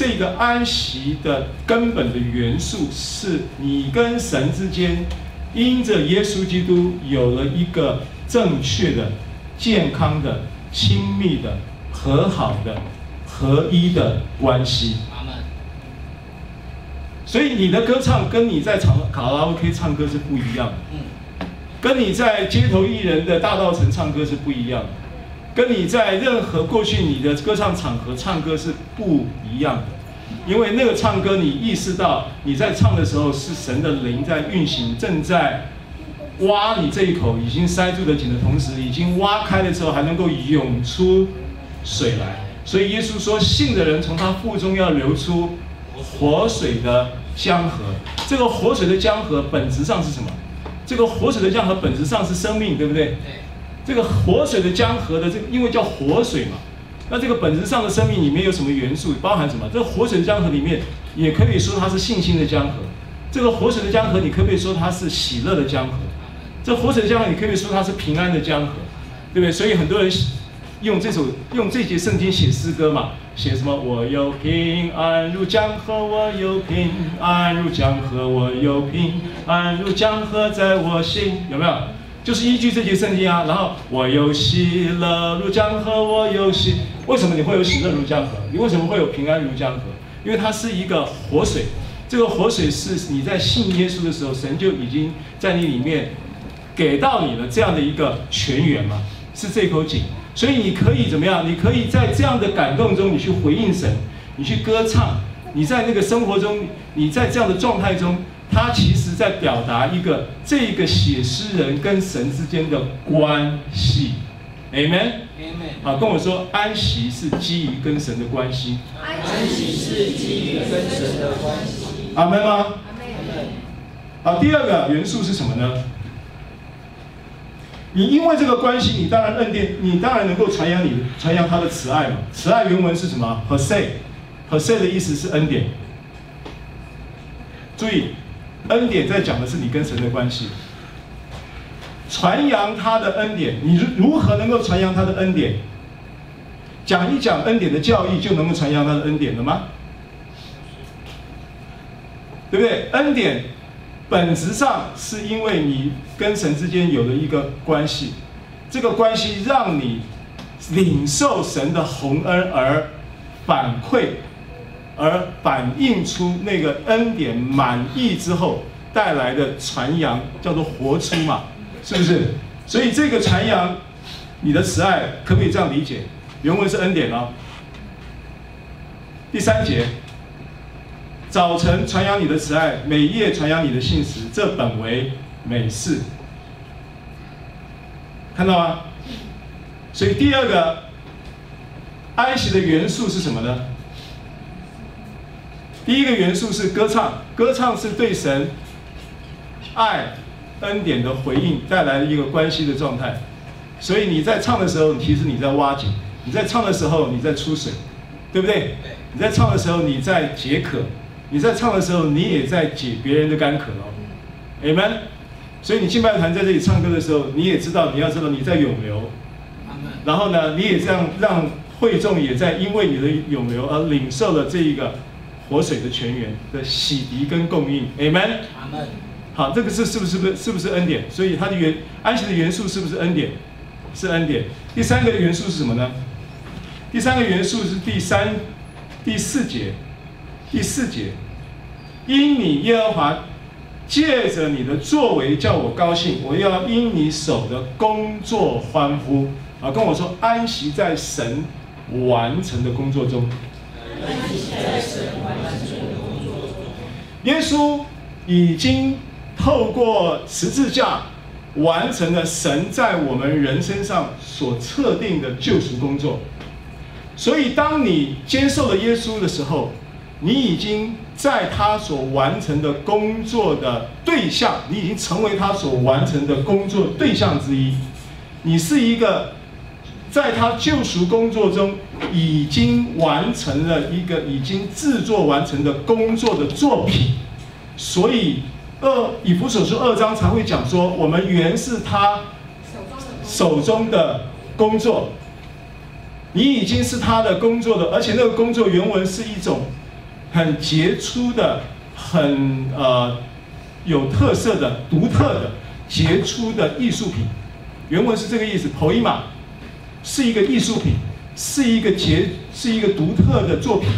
这个安息的根本的元素，是你跟神之间。因着耶稣基督有了一个正确的、健康的、亲密的、和好的、合一的关系。所以你的歌唱跟你在唱卡拉 OK 唱歌是不一样的。嗯。跟你在街头艺人的大道城唱歌是不一样的，跟你在任何过去你的歌唱场合唱歌是不一样的。因为那个唱歌，你意识到你在唱的时候是神的灵在运行，正在挖你这一口已经塞住的井的同时，已经挖开的时候还能够涌出水来。所以耶稣说，信的人从他腹中要流出活水的江河。这个活水的江河本质上是什么？这个活水的江河本质上是生命，对不对？这个活水的江河的这个，因为叫活水嘛。那这个本质上的生命里面有什么元素？包含什么？这活水的江河里面，也可以说它是信心的江河。这个活水的江河，你可不可以说它是喜乐的江河？这活水的江河，你可不可以说它是平安的江河？对不对？所以很多人用这首用这节圣经写诗歌嘛，写什么？我有平安如江河，我有平安如江河，我有平安如江河在我心，有没有？就是依据这节圣经啊，然后我有喜乐如江河，我有喜。为什么你会有喜乐如江河？你为什么会有平安如江河？因为它是一个活水，这个活水是你在信耶稣的时候，神就已经在你里面给到你了这样的一个泉源嘛，是这口井。所以你可以怎么样？你可以在这样的感动中，你去回应神，你去歌唱，你在那个生活中，你在这样的状态中。他其实在表达一个这个写诗人跟神之间的关系，Amen，Amen。好，跟我说，安息是基于跟神的关系。安息是基于跟神的关系。阿门吗？阿门。好，第二个元素是什么呢？你因为这个关系，你当然认定，你当然能够传扬你传扬他的慈爱嘛。慈爱原文是什么？Hesed，Hesed 的意思是恩典。注意。恩典在讲的是你跟神的关系，传扬他的恩典，你如何能够传扬他的恩典？讲一讲恩典的教义就能够传扬他的恩典了吗？对不对？恩典本质上是因为你跟神之间有了一个关系，这个关系让你领受神的宏恩而反馈。而反映出那个恩典满意之后带来的传扬，叫做活出嘛，是不是？所以这个传扬你的慈爱，可不可以这样理解？原文是恩典哦。第三节，早晨传扬你的慈爱，每夜传扬你的信实，这本为美事。看到吗？所以第二个安息的元素是什么呢？第一个元素是歌唱，歌唱是对神爱恩典的回应带来的一个关系的状态。所以你在唱的时候，其实你在挖井；你在唱的时候，你在出水，对不对？你在唱的时候，你在解渴；你在唱的时候，你也在解别人的干渴哦。Amen。所以你敬拜团在这里唱歌的时候，你也知道，你要知道你在涌流。然后呢，你也这样让会众也在因为你的涌流而领受了这一个活水的泉源的洗涤跟供应。Amen。好，这个是是不是不是是不是恩典？所以它的元安息的元素是不是恩典？是恩典。第三个的元素是什么呢？第三个元素是第三第四节，第四节，因你耶和华。借着你的作为叫我高兴，我要因你手的工作欢呼。啊，跟我说安息在神完成的工作中。耶稣已经透过十字架完成了神在我们人身上所测定的救赎工作。所以，当你接受了耶稣的时候，你已经在他所完成的工作的对象，你已经成为他所完成的工作对象之一。你是一个在他救赎工作中已经完成了一个已经制作完成的工作的作品。所以二以弗所书二章才会讲说，我们原是他手中的工作。你已经是他的工作的，而且那个工作原文是一种。很杰出的、很呃有特色的、独特的、杰出的艺术品，原文是这个意思。poiema 是一个艺术品，是一个杰，是一个独特的作品，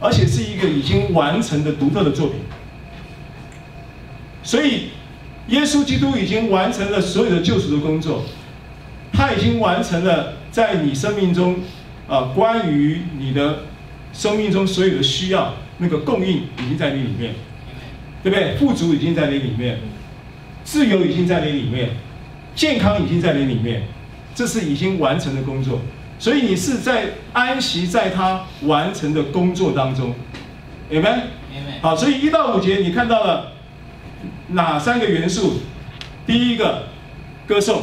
而且是一个已经完成的独特的作品。所以，耶稣基督已经完成了所有的救赎的工作，他已经完成了在你生命中啊、关于你的生命中所有的需要。那个供应已经在你里面，对不对？富足已经在你里面，自由已经在你里面，健康已经在你里面，这是已经完成的工作。所以你是在安息在他完成的工作当中，Amen。好，所以一到五节你看到了哪三个元素？第一个，歌颂，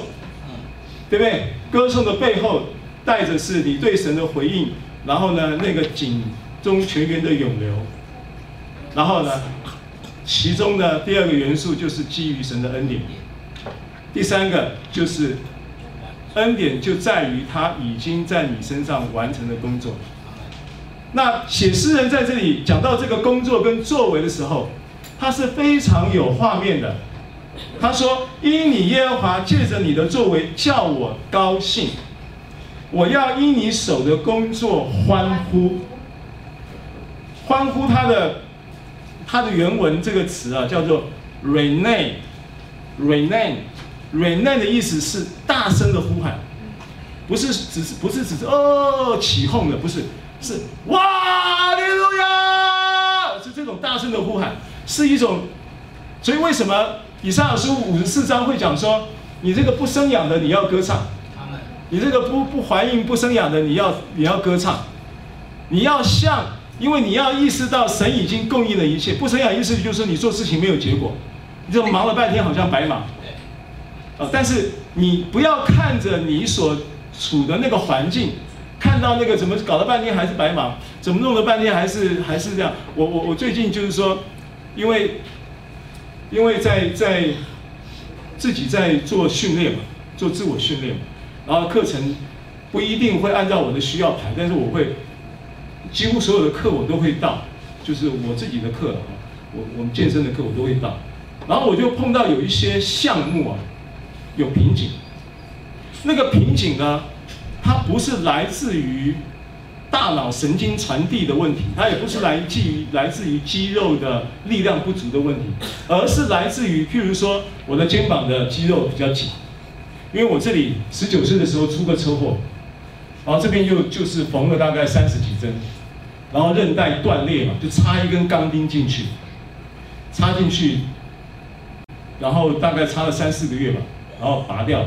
对不对？歌颂的背后带着是你对神的回应，然后呢，那个井。中泉源的涌流，然后呢，其中呢第二个元素就是基于神的恩典，第三个就是恩典就在于他已经在你身上完成的工作。那写诗人在这里讲到这个工作跟作为的时候，他是非常有画面的。他说：“因你耶和华借着你的作为叫我高兴，我要因你手的工作欢呼。”欢呼他的，他的原文这个词啊，叫做 rene rene “rename”，“rename”，“rename” 的意思是大声的呼喊，不是只是不是只是哦起哄的，不是是哇哈利路亚，是这种大声的呼喊，是一种。所以为什么以赛亚书五十四章会讲说，你这个不生养的你要歌唱，你这个不不怀孕不生养的你要你要歌唱，你要像。因为你要意识到神已经供应了一切，不生养意思就是说你做事情没有结果，你就忙了半天好像白忙。但是你不要看着你所处的那个环境，看到那个怎么搞了半天还是白忙，怎么弄了半天还是还是这样。我我我最近就是说，因为因为在在自己在做训练嘛，做自我训练嘛，然后课程不一定会按照我的需要排，但是我会。几乎所有的课我都会到，就是我自己的课啊，我我们健身的课我都会到，然后我就碰到有一些项目啊，有瓶颈。那个瓶颈呢，它不是来自于大脑神经传递的问题，它也不是来自于来自于肌肉的力量不足的问题，而是来自于譬如说我的肩膀的肌肉比较紧，因为我这里十九岁的时候出个车祸，然后这边又就是缝了大概三十几针，然后韧带断裂嘛，就插一根钢钉进去，插进去，然后大概插了三四个月吧，然后拔掉。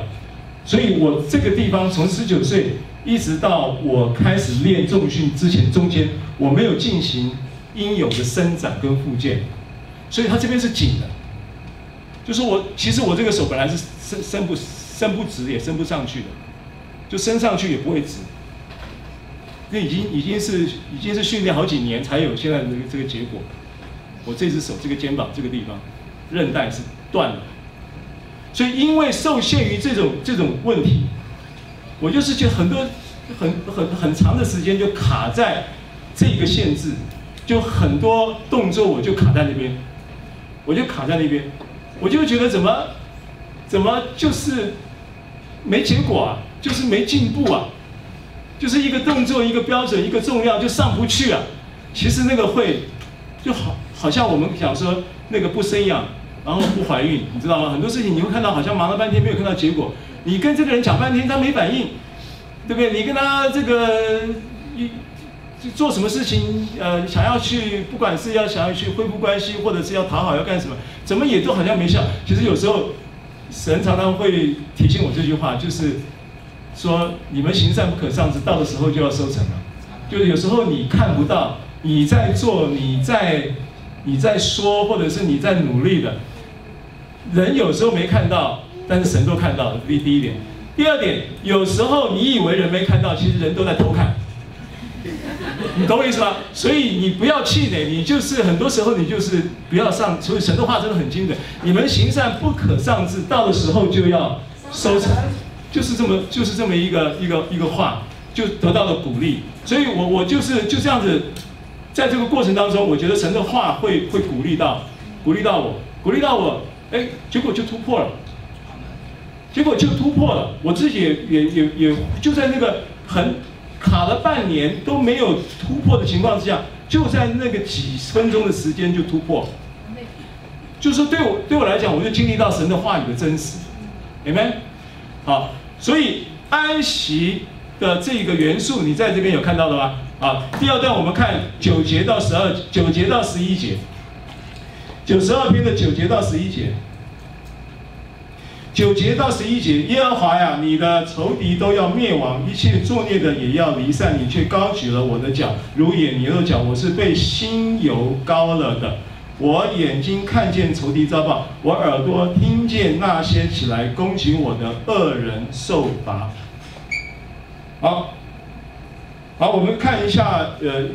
所以我这个地方从十九岁一直到我开始练重训之前，中间我没有进行应有的伸展跟复健，所以它这边是紧的。就是我其实我这个手本来是伸伸不。伸不直也伸不上去的，就伸上去也不会直。那已经已经是已经是训练好几年才有现在的这个这个结果。我这只手这个肩膀这个地方韧带是断了，所以因为受限于这种这种问题，我就是就很多很很很长的时间就卡在这个限制，就很多动作我就卡在那边，我就卡在那边，我就觉得怎么怎么就是。没结果啊，就是没进步啊，就是一个动作一个标准一个重量就上不去啊。其实那个会就好，好像我们讲说那个不生养，然后不怀孕，你知道吗？很多事情你会看到好像忙了半天没有看到结果，你跟这个人讲半天他没反应，对不对？你跟他这个一做什么事情，呃，想要去不管是要想要去恢复关系，或者是要讨好要干什么，怎么也都好像没效。其实有时候。神常常会提醒我这句话，就是说你们行善不可丧志，到的时候就要收成了。就是有时候你看不到，你在做，你在你在说，或者是你在努力的，人有时候没看到，但是神都看到了。第第一点，第二点，有时候你以为人没看到，其实人都在偷看。你懂我意思吗？所以你不要气馁，你就是很多时候你就是不要上。所以神的话真的很精准。你们行善不可上志，到的时候就要收成，就是这么就是这么一个一个一个话，就得到了鼓励。所以我我就是就这样子，在这个过程当中，我觉得神的话会会鼓励到鼓励到我，鼓励到我，哎，结果就突破了，结果就突破了。我自己也也也也就在那个很。卡了半年都没有突破的情况之下，就在那个几分钟的时间就突破，就是对我对我来讲，我就经历到神的话语的真实，Amen。好，所以安息的这个元素，你在这边有看到的吗？啊，第二段我们看九节到十二，九节到十一节，九十二篇的九节到十一节。九节到十一节，耶和华呀，你的仇敌都要灭亡，一切作孽的也要离散，你却高举了我的脚，如野牛的脚，我是被心油膏了的。我眼睛看见仇敌遭报，我耳朵听见那些起来攻击我的恶人受罚。好，好，我们看一下，呃，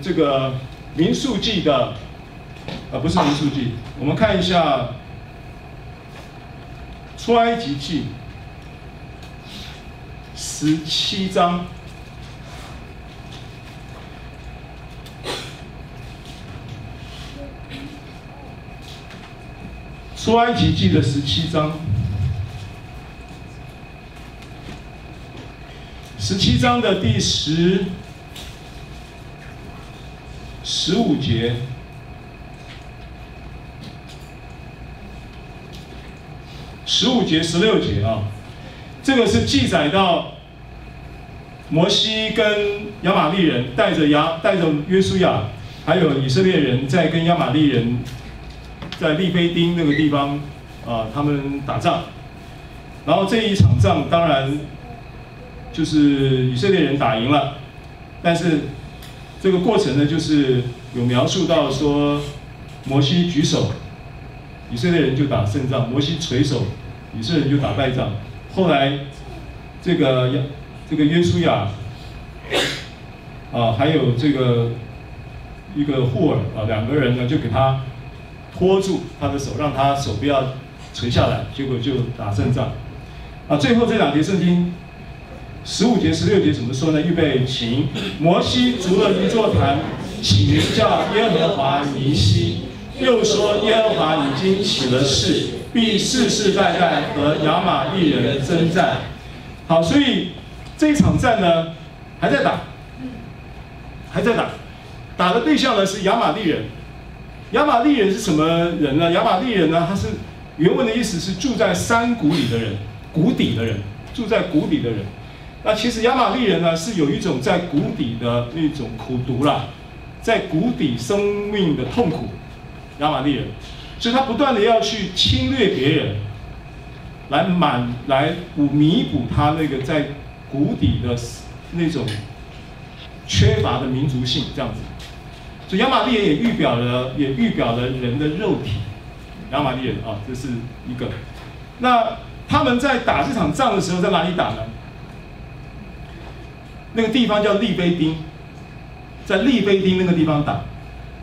这个民数记的，啊、不是民数记，我们看一下。出埃及记十七章，出埃及记的十七章，十七章的第十十五节。十五节、十六节啊，这个是记载到摩西跟亚玛利人带着亚带着约书亚，还有以色列人在跟亚玛利人在利非丁那个地方啊，他们打仗。然后这一场仗当然就是以色列人打赢了，但是这个过程呢，就是有描述到说摩西举手，以色列人就打胜仗；摩西垂手。以色列人就打败仗，后来这个这个约书亚啊，还有这个一个户珥啊，两个人呢就给他拖住他的手，让他手不要垂下来，结果就打胜仗。啊，最后这两节圣经十五节、十六节怎么说呢？预备，请摩西筑了一座坛，起名叫耶和华尼西，又说耶和华已经起了誓。必世世代代和亚玛力人争战。好，所以这一场战呢，还在打，还在打，打的对象呢是亚玛力人。亚玛力人是什么人呢？亚玛力人呢，他是原文的意思是住在山谷里的人。谷底的人，住在谷底的人。那其实亚玛力人呢，是有一种在谷底的那种苦毒啦，在谷底生命的痛苦。亚玛力人，所以他不断的要去侵略别人，来满来补弥补他那个在谷底的那种缺乏的民族性，这样子。所以亚玛力人也预表了，也预表了人的肉体。亚玛力人啊，这是一个。那他们在打这场仗的时候，在哪里打呢？那个地方叫利非丁，在利非丁那个地方打。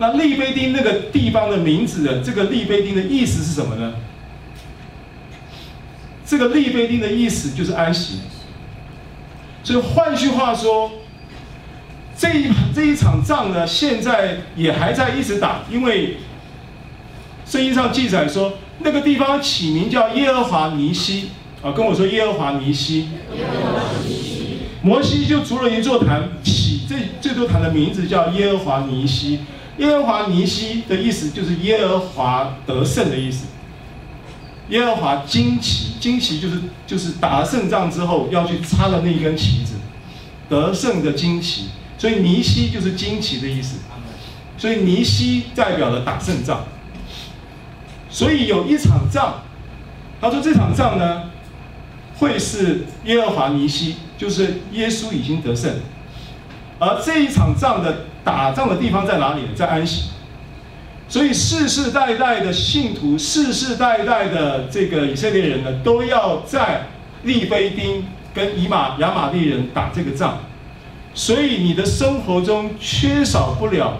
那利非丁那个地方的名字的这个利非丁的意思是什么呢？这个利非丁的意思就是安息。所以换句话说，这一这一场仗呢，现在也还在一直打，因为圣经上记载说，那个地方起名叫耶和华尼西啊，跟我说耶和华尼西。摩西就筑了一座坛，起这这座坛的名字叫耶和华尼西。耶和华尼西的意思就是耶和华得胜的意思。耶和华旌旗，旌旗就是就是打了胜仗之后要去插的那一根旗子，得胜的旌旗。所以尼西就是旌旗的意思。所以尼西代表了打胜仗。所以有一场仗，他说这场仗呢，会是耶和华尼西。就是耶稣已经得胜，而这一场仗的打仗的地方在哪里？在安息。所以世世代代的信徒，世世代代的这个以色列人呢，都要在利非丁跟以马亚玛利人打这个仗。所以你的生活中缺少不了，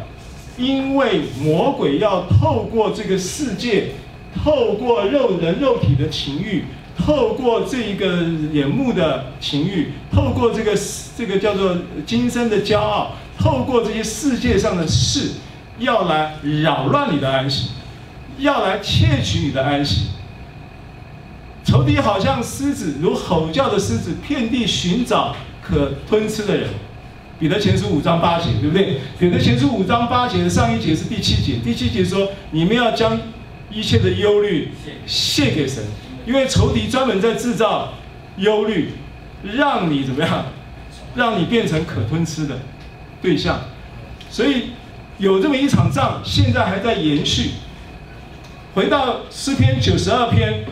因为魔鬼要透过这个世界，透过肉人肉体的情欲。透过这一个眼目的情欲，透过这个这个叫做今生的骄傲，透过这些世界上的事，要来扰乱你的安息，要来窃取你的安息。仇敌好像狮子，如吼叫的狮子，遍地寻找可吞吃的人。彼得前书五章八节，对不对？彼得前书五章八节的上一节是第七节，第七节说：你们要将一切的忧虑卸给神。因为仇敌专门在制造忧虑，让你怎么样？让你变成可吞吃的对象。所以有这么一场仗，现在还在延续。回到诗篇九十二篇，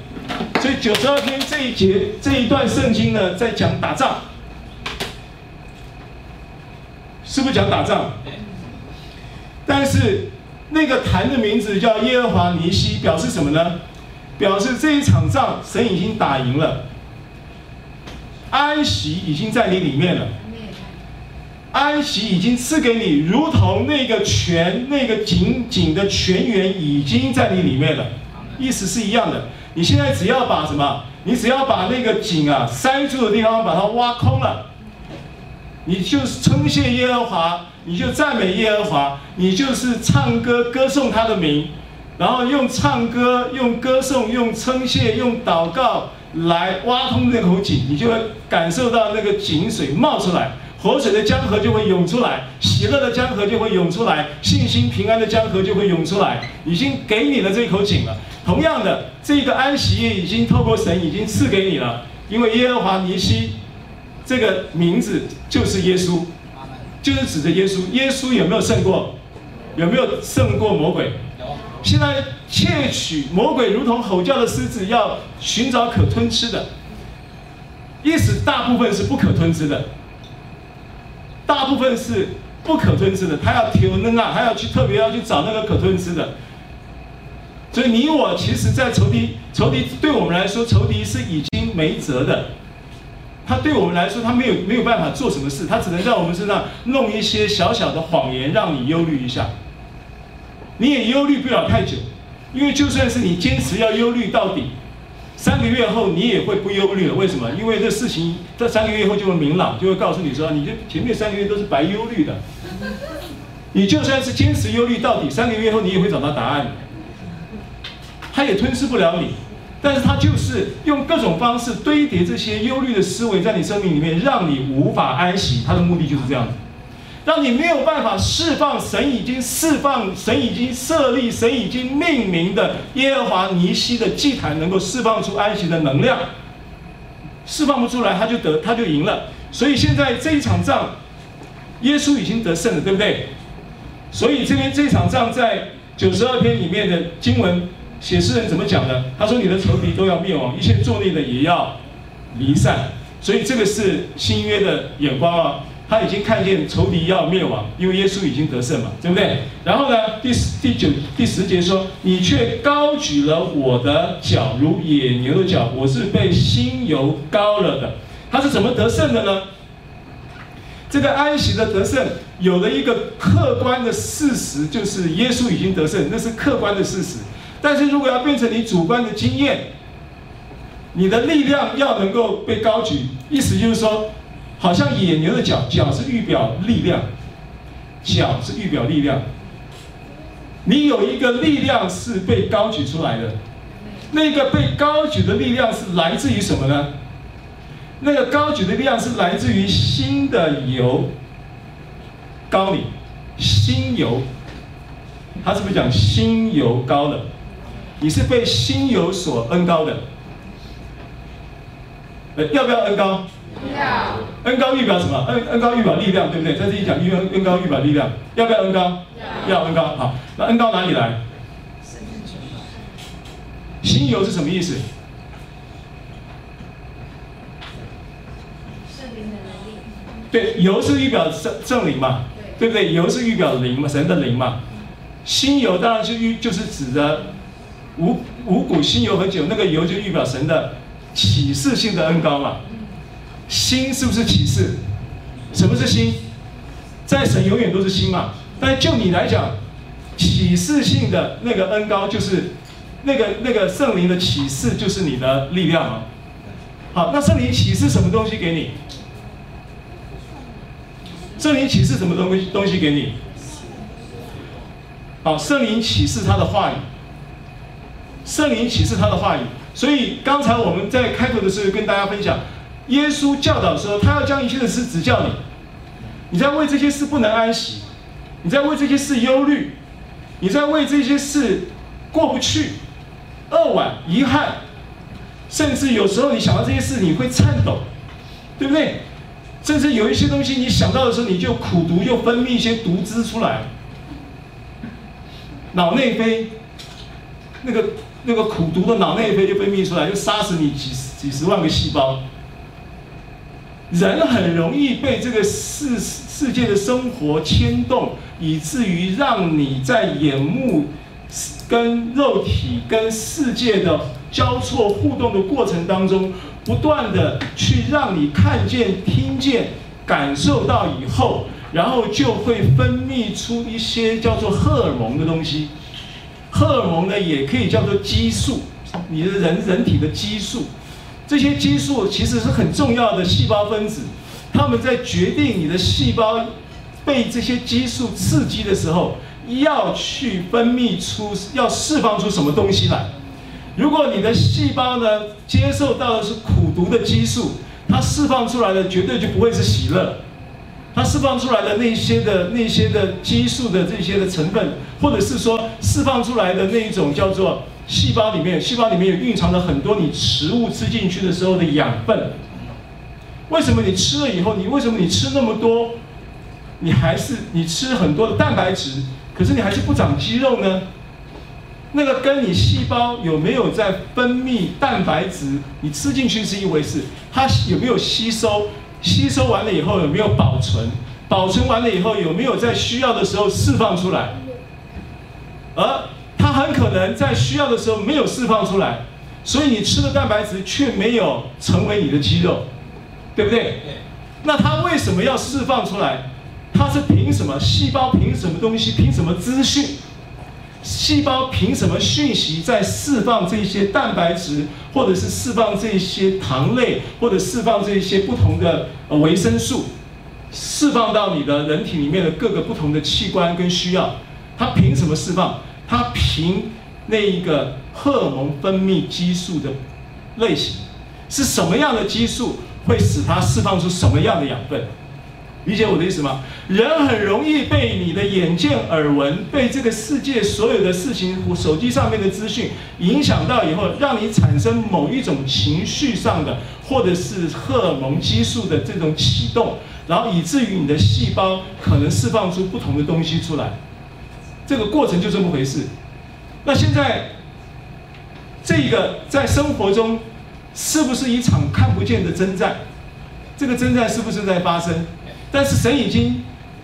所以九十二篇这一节这一段圣经呢，在讲打仗，是不是讲打仗？但是那个坛的名字叫耶和华尼西，表示什么呢？表示这一场仗神已经打赢了，安息已经在你里面了，安息已经赐给你，如同那个泉、那个井井的泉源已经在你里面了，意思是一样的。你现在只要把什么？你只要把那个井啊塞住的地方把它挖空了，你就是称谢耶和华，你就赞美耶和华，你就是唱歌歌颂他的名。然后用唱歌、用歌颂、用称谢、用祷告来挖通那口井，你就会感受到那个井水冒出来，活水的江河就会涌出来，喜乐的江河就会涌出来，信心平安的江河就会涌出来。已经给你了这口井了。同样的，这个安息已经透过神已经赐给你了，因为耶和华尼西这个名字就是耶稣，就是指着耶稣。耶稣有没有胜过？有没有胜过魔鬼？现在窃取魔鬼如同吼叫的狮子，要寻找可吞吃的。意思大部分是不可吞吃的，大部分是不可吞吃的。他要挑嫩啊，他要去特别要去找那个可吞吃的。所以你我其实，在仇敌仇敌对我们来说，仇敌是已经没辙的。他对我们来说，他没有没有办法做什么事，他只能在我们身上弄一些小小的谎言，让你忧虑一下。你也忧虑不了太久，因为就算是你坚持要忧虑到底，三个月后你也会不忧虑了。为什么？因为这事情这三个月后就会明朗，就会告诉你说，你这前面三个月都是白忧虑的。你就算是坚持忧虑到底，三个月后你也会找到答案。他也吞噬不了你，但是他就是用各种方式堆叠这些忧虑的思维在你生命里面，让你无法安息。他的目的就是这样子。让你没有办法释放神已经释放、神已经设立、神已经命名的耶和华尼西的祭坛，能够释放出安息的能量。释放不出来，他就得他就赢了。所以现在这一场仗，耶稣已经得胜了，对不对？所以这边这场仗在九十二篇里面的经文，写诗人怎么讲呢？他说：“你的仇敌都要灭亡，一切作孽的也要离散。”所以这个是新约的眼光啊。他已经看见仇敌要灭亡，因为耶稣已经得胜嘛，对不对？然后呢，第十、第九、第十节说：“你却高举了我的脚如野牛的角，我是被新油膏了的。”他是怎么得胜的呢？这个安息的得胜有了一个客观的事实，就是耶稣已经得胜，那是客观的事实。但是如果要变成你主观的经验，你的力量要能够被高举，意思就是说。好像野牛的角，角是预表力量，角是预表力量。你有一个力量是被高举出来的，那个被高举的力量是来自于什么呢？那个高举的力量是来自于新的油高你，新油，他是不是讲新油高的？你是被新油所恩高的，呃，要不要恩高？要。恩高预表什么？恩恩高预表力量，对不对？在这里讲恩恩高预表力量，要不要恩高？要。要恩高。好，那恩高哪里来？心油是什么意思？对，油是预表圣圣灵嘛？对，不对？油是预表灵嘛？神的灵嘛？心油当然是预就是指的五五谷新油和酒，那个油就预表神的启示性的恩高嘛。心是不是启示？什么是心？在神永远都是心嘛。但就你来讲，启示性的那个恩膏就是那个那个圣灵的启示，就是你的力量嘛。好，那圣灵启示什么东西给你？圣灵启示什么东西东西给你？好，圣灵启示他的话语。圣灵启示他的话语。所以刚才我们在开头的时候跟大家分享。耶稣教导说，他要将一切的事指教你。你在为这些事不能安息，你在为这些事忧虑，你在为这些事过不去、扼腕、遗憾，甚至有时候你想到这些事，你会颤抖，对不对？甚至有一些东西你想到的时候，你就苦毒，又分泌一些毒汁出来，脑内啡，那个那个苦毒的脑内啡就分泌出来，就杀死你几十几十万个细胞。人很容易被这个世世界的生活牵动，以至于让你在眼目跟肉体跟世界的交错互动的过程当中，不断的去让你看见、听见、感受到以后，然后就会分泌出一些叫做荷尔蒙的东西。荷尔蒙呢，也可以叫做激素，你的人人体的激素。这些激素其实是很重要的细胞分子，它们在决定你的细胞被这些激素刺激的时候，要去分泌出、要释放出什么东西来。如果你的细胞呢，接受到的是苦毒的激素，它释放出来的绝对就不会是喜乐，它释放出来的那些的那些的激素的这些的成分，或者是说释放出来的那一种叫做。细胞里面，细胞里面有蕴藏了很多你食物吃进去的时候的养分。为什么你吃了以后，你为什么你吃那么多，你还是你吃很多的蛋白质，可是你还是不长肌肉呢？那个跟你细胞有没有在分泌蛋白质，你吃进去是一回事，它有没有吸收？吸收完了以后有没有保存？保存完了以后有没有在需要的时候释放出来？而可能在需要的时候没有释放出来，所以你吃的蛋白质却没有成为你的肌肉，对不对？那它为什么要释放出来？它是凭什么？细胞凭什么东西？凭什么资讯？细胞凭什么讯息在释放这些蛋白质，或者是释放这些糖类，或者释放这些不同的维生素，释放到你的人体里面的各个不同的器官跟需要？它凭什么释放？它凭那一个荷尔蒙分泌激素的类型，是什么样的激素会使它释放出什么样的养分？理解我的意思吗？人很容易被你的眼见、耳闻，被这个世界所有的事情、手机上面的资讯影响到以后，让你产生某一种情绪上的，或者是荷尔蒙激素的这种启动，然后以至于你的细胞可能释放出不同的东西出来。这个过程就这么回事。那现在这个在生活中是不是一场看不见的征战？这个征战是不是在发生？但是神已经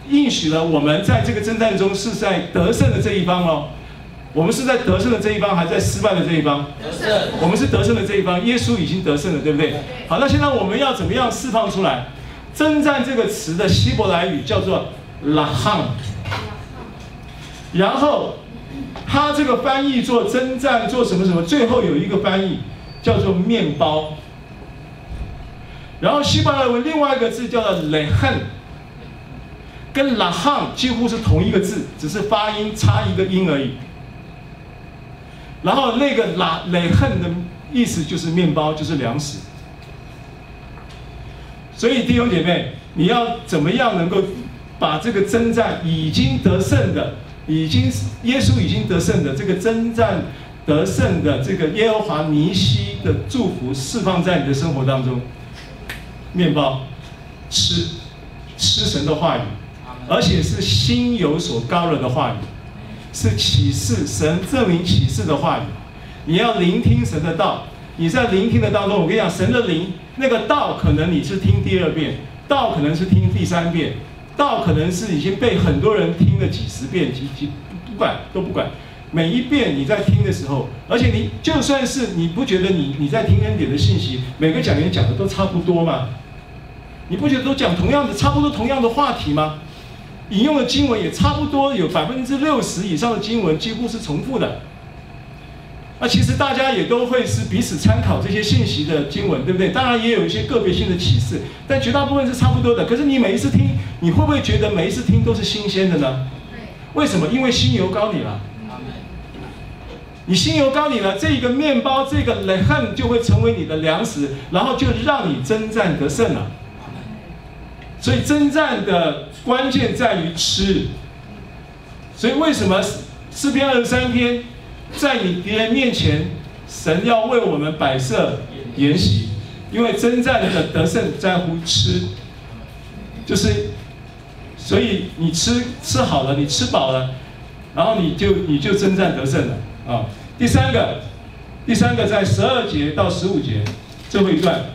应许了，我们在这个征战中是在得胜的这一方哦。我们是在得胜的这一方，还是在失败的这一方？得胜。我们是得胜的这一方，耶稣已经得胜了，对不对？好，那现在我们要怎么样释放出来？征战这个词的希伯来语叫做拉汉，然后他这个翻译做征战，做什么什么，最后有一个翻译叫做面包。然后希伯来文另外一个字叫做雷汉，跟拉汉几乎是同一个字，只是发音差一个音而已。然后那个拉雷汉的意思就是面包，就是粮食。所以弟兄姐妹，你要怎么样能够把这个征战已经得胜的，已经耶稣已经得胜的这个征战得胜的这个耶和华尼西的祝福释放在你的生活当中？面包，吃，吃神的话语，而且是心有所高了的话语，是启示神证明启示的话语。你要聆听神的道，你在聆听的当中，我跟你讲，神的灵那个道可能你是听第二遍，道可能是听第三遍，到可能是已经被很多人听了几十遍，几几不管都不管。每一遍你在听的时候，而且你就算是你不觉得你你在听恩典的信息，每个讲员讲的都差不多吗？你不觉得都讲同样的、差不多同样的话题吗？引用的经文也差不多，有百分之六十以上的经文几乎是重复的。那其实大家也都会是彼此参考这些信息的经文，对不对？当然也有一些个别性的启示，但绝大部分是差不多的。可是你每一次听，你会不会觉得每一次听都是新鲜的呢？为什么？因为心油膏你了。你心油膏你了，这个面包，这个雷汉就会成为你的粮食，然后就让你征战得胜了。所以征战的关键在于吃，所以为什么诗篇二十三篇，在你敌人面前，神要为我们摆设筵席，因为征战的得胜在乎吃，就是，所以你吃吃好了，你吃饱了，然后你就你就征战得胜了啊。第三个，第三个在十二节到十五节最后一段。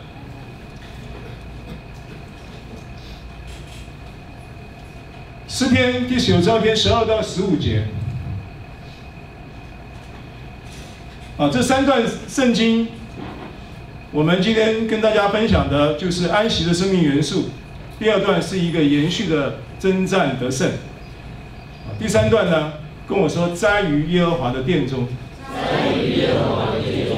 诗篇第九十二篇十二到十五节，啊，这三段圣经，我们今天跟大家分享的就是安息的生命元素。第二段是一个延续的征战得胜，第三段呢，跟我说栽于耶和华的殿中，栽于耶和华的殿中，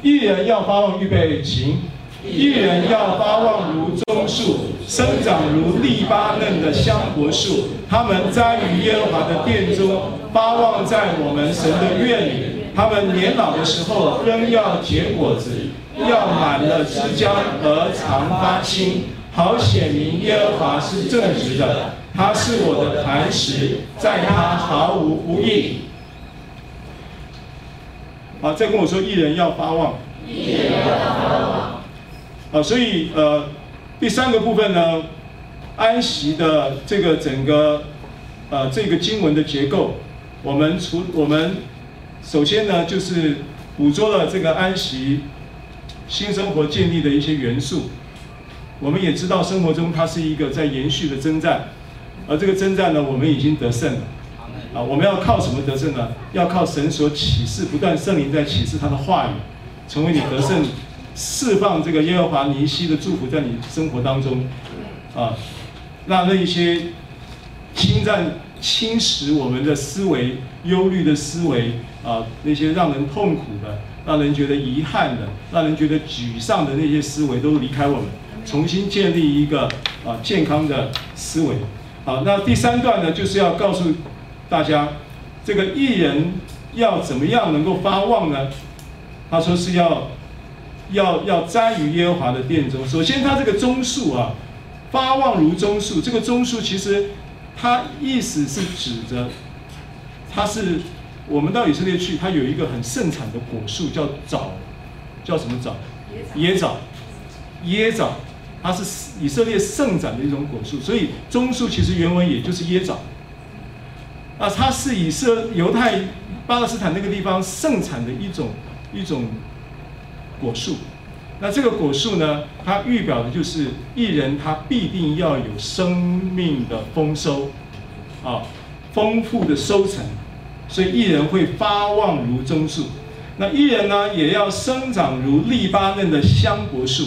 义人要发旺预备行，一人要发旺如棕树，生长如利巴嫩的香柏树。他们栽于耶和华的殿中，发旺在我们神的院里。他们年老的时候仍要结果子，要满了枝浆而常发青，好显明耶和华是正直的。他是我的磐石，在他毫无不义。好，再跟我说，一人要发旺。一人要发旺。啊，所以呃，第三个部分呢，安息的这个整个呃这个经文的结构，我们除我们首先呢就是捕捉了这个安息新生活建立的一些元素。我们也知道生活中它是一个在延续的征战，而这个征战呢，我们已经得胜了。啊，我们要靠什么得胜呢？要靠神所启示，不断圣灵在启示他的话语，成为你得胜。释放这个耶和华尼西的祝福在你生活当中，啊，让那一些侵占、侵蚀我们的思维、忧虑的思维啊，那些让人痛苦的、让人觉得遗憾的、让人觉得沮丧的那些思维都离开我们，重新建立一个啊健康的思维。好，那第三段呢，就是要告诉大家，这个艺人要怎么样能够发旺呢？他说是要。要要栽于耶和华的殿中。首先，他这个棕树啊，发旺如棕树，这个棕树其实它意思是指着，它是我们到以色列去，它有一个很盛产的果树叫枣，叫什么枣？椰枣，椰枣，它是以色列盛产的一种果树，所以棕树其实原文也就是椰枣。啊，它是以色犹太巴勒斯坦那个地方盛产的一种一种果树。那这个果树呢，它预表的就是义人，他必定要有生命的丰收，啊，丰富的收成，所以义人会发旺如棕树。那义人呢，也要生长如利巴嫩的香柏树。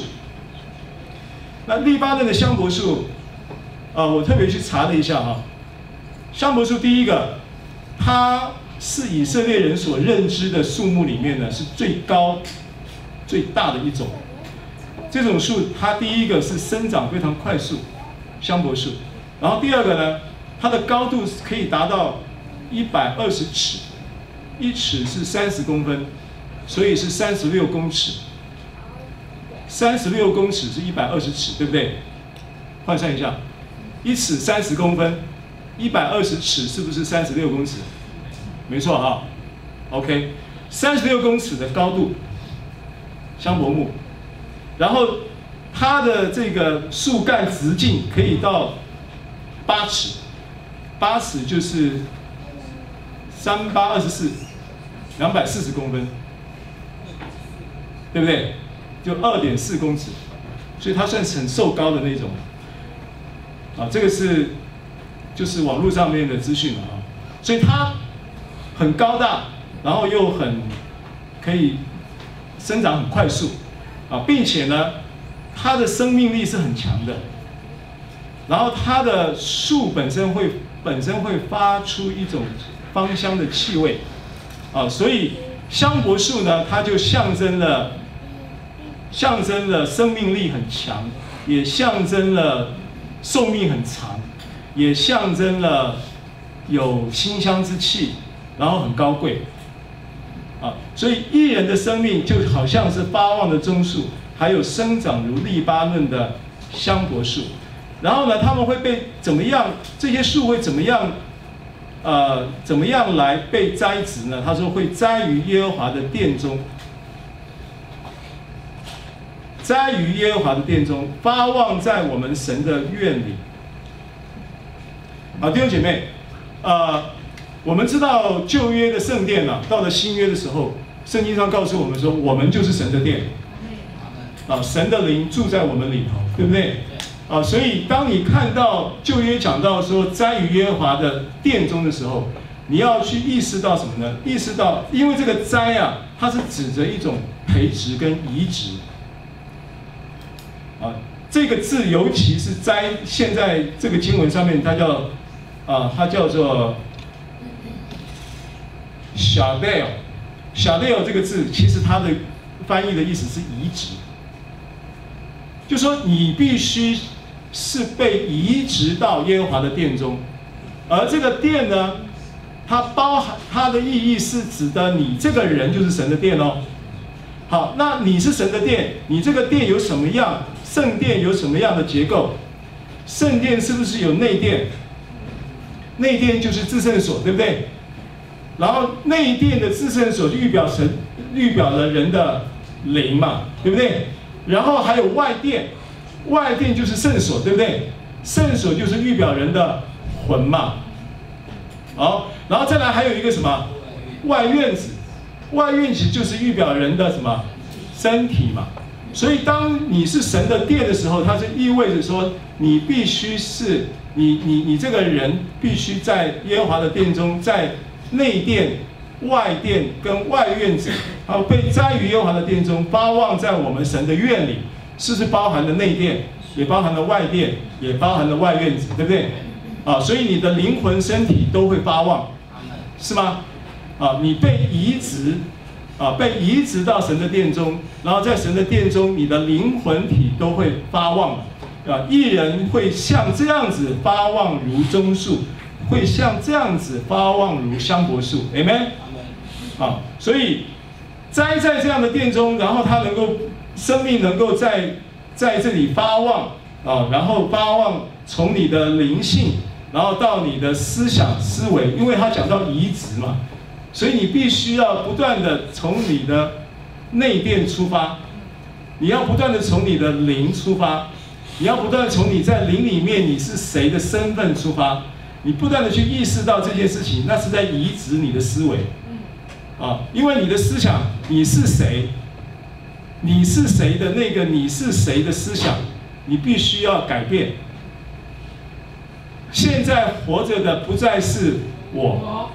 那利巴嫩的香柏树，啊，我特别去查了一下哈，香柏树第一个，它是以色列人所认知的树木里面呢，是最高、最大的一种。这种树，它第一个是生长非常快速，香柏树。然后第二个呢，它的高度可以达到一百二十尺，一尺是三十公分，所以是三十六公尺。三十六公尺是一百二十尺，对不对？换算一下，一尺三十公分，一百二十尺是不是三十六公尺？没错哈。OK，三十六公尺的高度，香柏木。然后它的这个树干直径可以到八尺，八尺就是三八二十四，两百四十公分，对不对？就二点四公尺，所以它算是很瘦高的那种。啊，这个是就是网络上面的资讯啊，所以它很高大，然后又很可以生长很快速。啊，并且呢，它的生命力是很强的，然后它的树本身会本身会发出一种芳香的气味，啊，所以香柏树呢，它就象征了象征了生命力很强，也象征了寿命很长，也象征了有馨香之气，然后很高贵。啊，所以艺人的生命就好像是八望的棕树，还有生长如利巴嫩的香柏树。然后呢，他们会被怎么样？这些树会怎么样？呃，怎么样来被栽植呢？他说会栽于耶和华的殿中，栽于耶和华的殿中，发旺在我们神的院里。好，弟兄姐妹，呃。我们知道旧约的圣殿啊，到了新约的时候，圣经上告诉我们说，我们就是神的殿，啊，神的灵住在我们里头，对不对？啊，所以当你看到旧约讲到说栽于耶和华的殿中的时候，你要去意识到什么呢？意识到，因为这个栽啊，它是指着一种培植跟移植，啊，这个字尤其是在，现在这个经文上面它叫啊，它叫做。小 del，小 del 这个字，其实它的翻译的意思是移植，就说你必须是被移植到耶和华的殿中，而这个殿呢，它包含它的意义是指的你这个人就是神的殿哦。好，那你是神的殿，你这个殿有什么样？圣殿有什么样的结构？圣殿是不是有内殿？内殿就是至圣所，对不对？然后内殿的至圣所就预表神，预表了人的灵嘛，对不对？然后还有外殿，外殿就是圣所，对不对？圣所就是预表人的魂嘛。好，然后再来还有一个什么？外院子，外院子就是预表人的什么？身体嘛。所以当你是神的殿的时候，它是意味着说，你必须是你你你这个人必须在耶和华的殿中，在。内殿、外殿跟外院子，啊被栽于耶和华的殿中，发旺在我们神的院里，是不是包含了内殿，也包含了外殿，也包含了外院子，对不对？啊，所以你的灵魂、身体都会发旺，是吗？啊，你被移植，啊，被移植到神的殿中，然后在神的殿中，你的灵魂体都会发旺，啊，一人会像这样子发旺如棕树。会像这样子发旺如香柏树，Amen。好，所以栽在这样的殿中，然后他能够生命能够在在这里发旺，啊，然后发旺从你的灵性，然后到你的思想思维，因为他讲到移植嘛，所以你必须要不断的从你的内变出发，你要不断的从你的灵出发，你要不断从你在灵里面你是谁的身份出发，你不断的去意识到这件事情，那是在移植你的思维，啊，因为你的思想你是谁，你是谁的那个你是谁的思想。你必须要改变。现在活着的不再是我，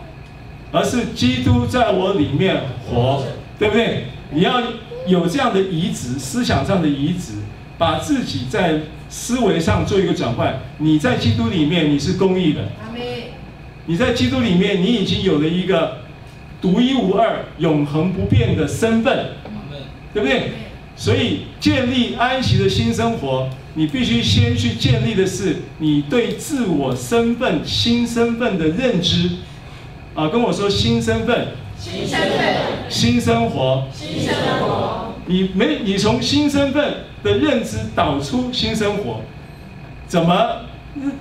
而是基督在我里面活，对不对？你要有这样的移植，思想上的移植，把自己在思维上做一个转换。你在基督里面，你是公义的。你在基督里面，你已经有了一个独一无二、永恒不变的身份，对不对？所以建立安息的新生活，你必须先去建立的是你对自我身份、新身份的认知。啊，跟我说新身份、新身份、新生活、新生活。你没你从新身份的认知导出新生活，怎么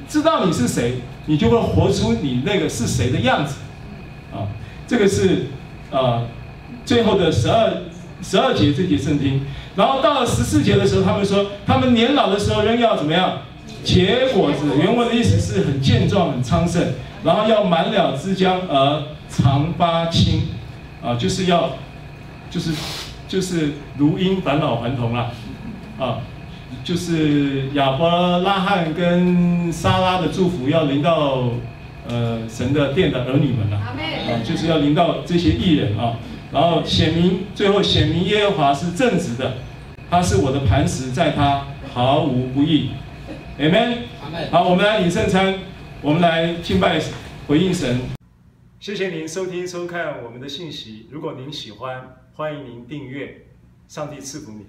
知道你是谁？你就会活出你那个是谁的样子。啊，这个是啊，最后的十二十二节这节圣经。然后到了十四节的时候，他们说，他们年老的时候仍要怎么样？结果子。原文的意思是很健壮、很昌盛，然后要满了之江而长八清，啊，就是要，就是，就是如因返老还童啦，啊，就是亚伯拉罕跟撒拉的祝福要临到，呃，神的殿的儿女们了，啊，就是要临到这些艺人啊。然后显明，最后显明耶和华是正直的，他是我的磐石，在他毫无不义。Amen。好，我们来领圣餐，我们来敬拜回应神。谢谢您收听收看我们的信息如果您喜欢欢迎您订阅。上帝赐福你。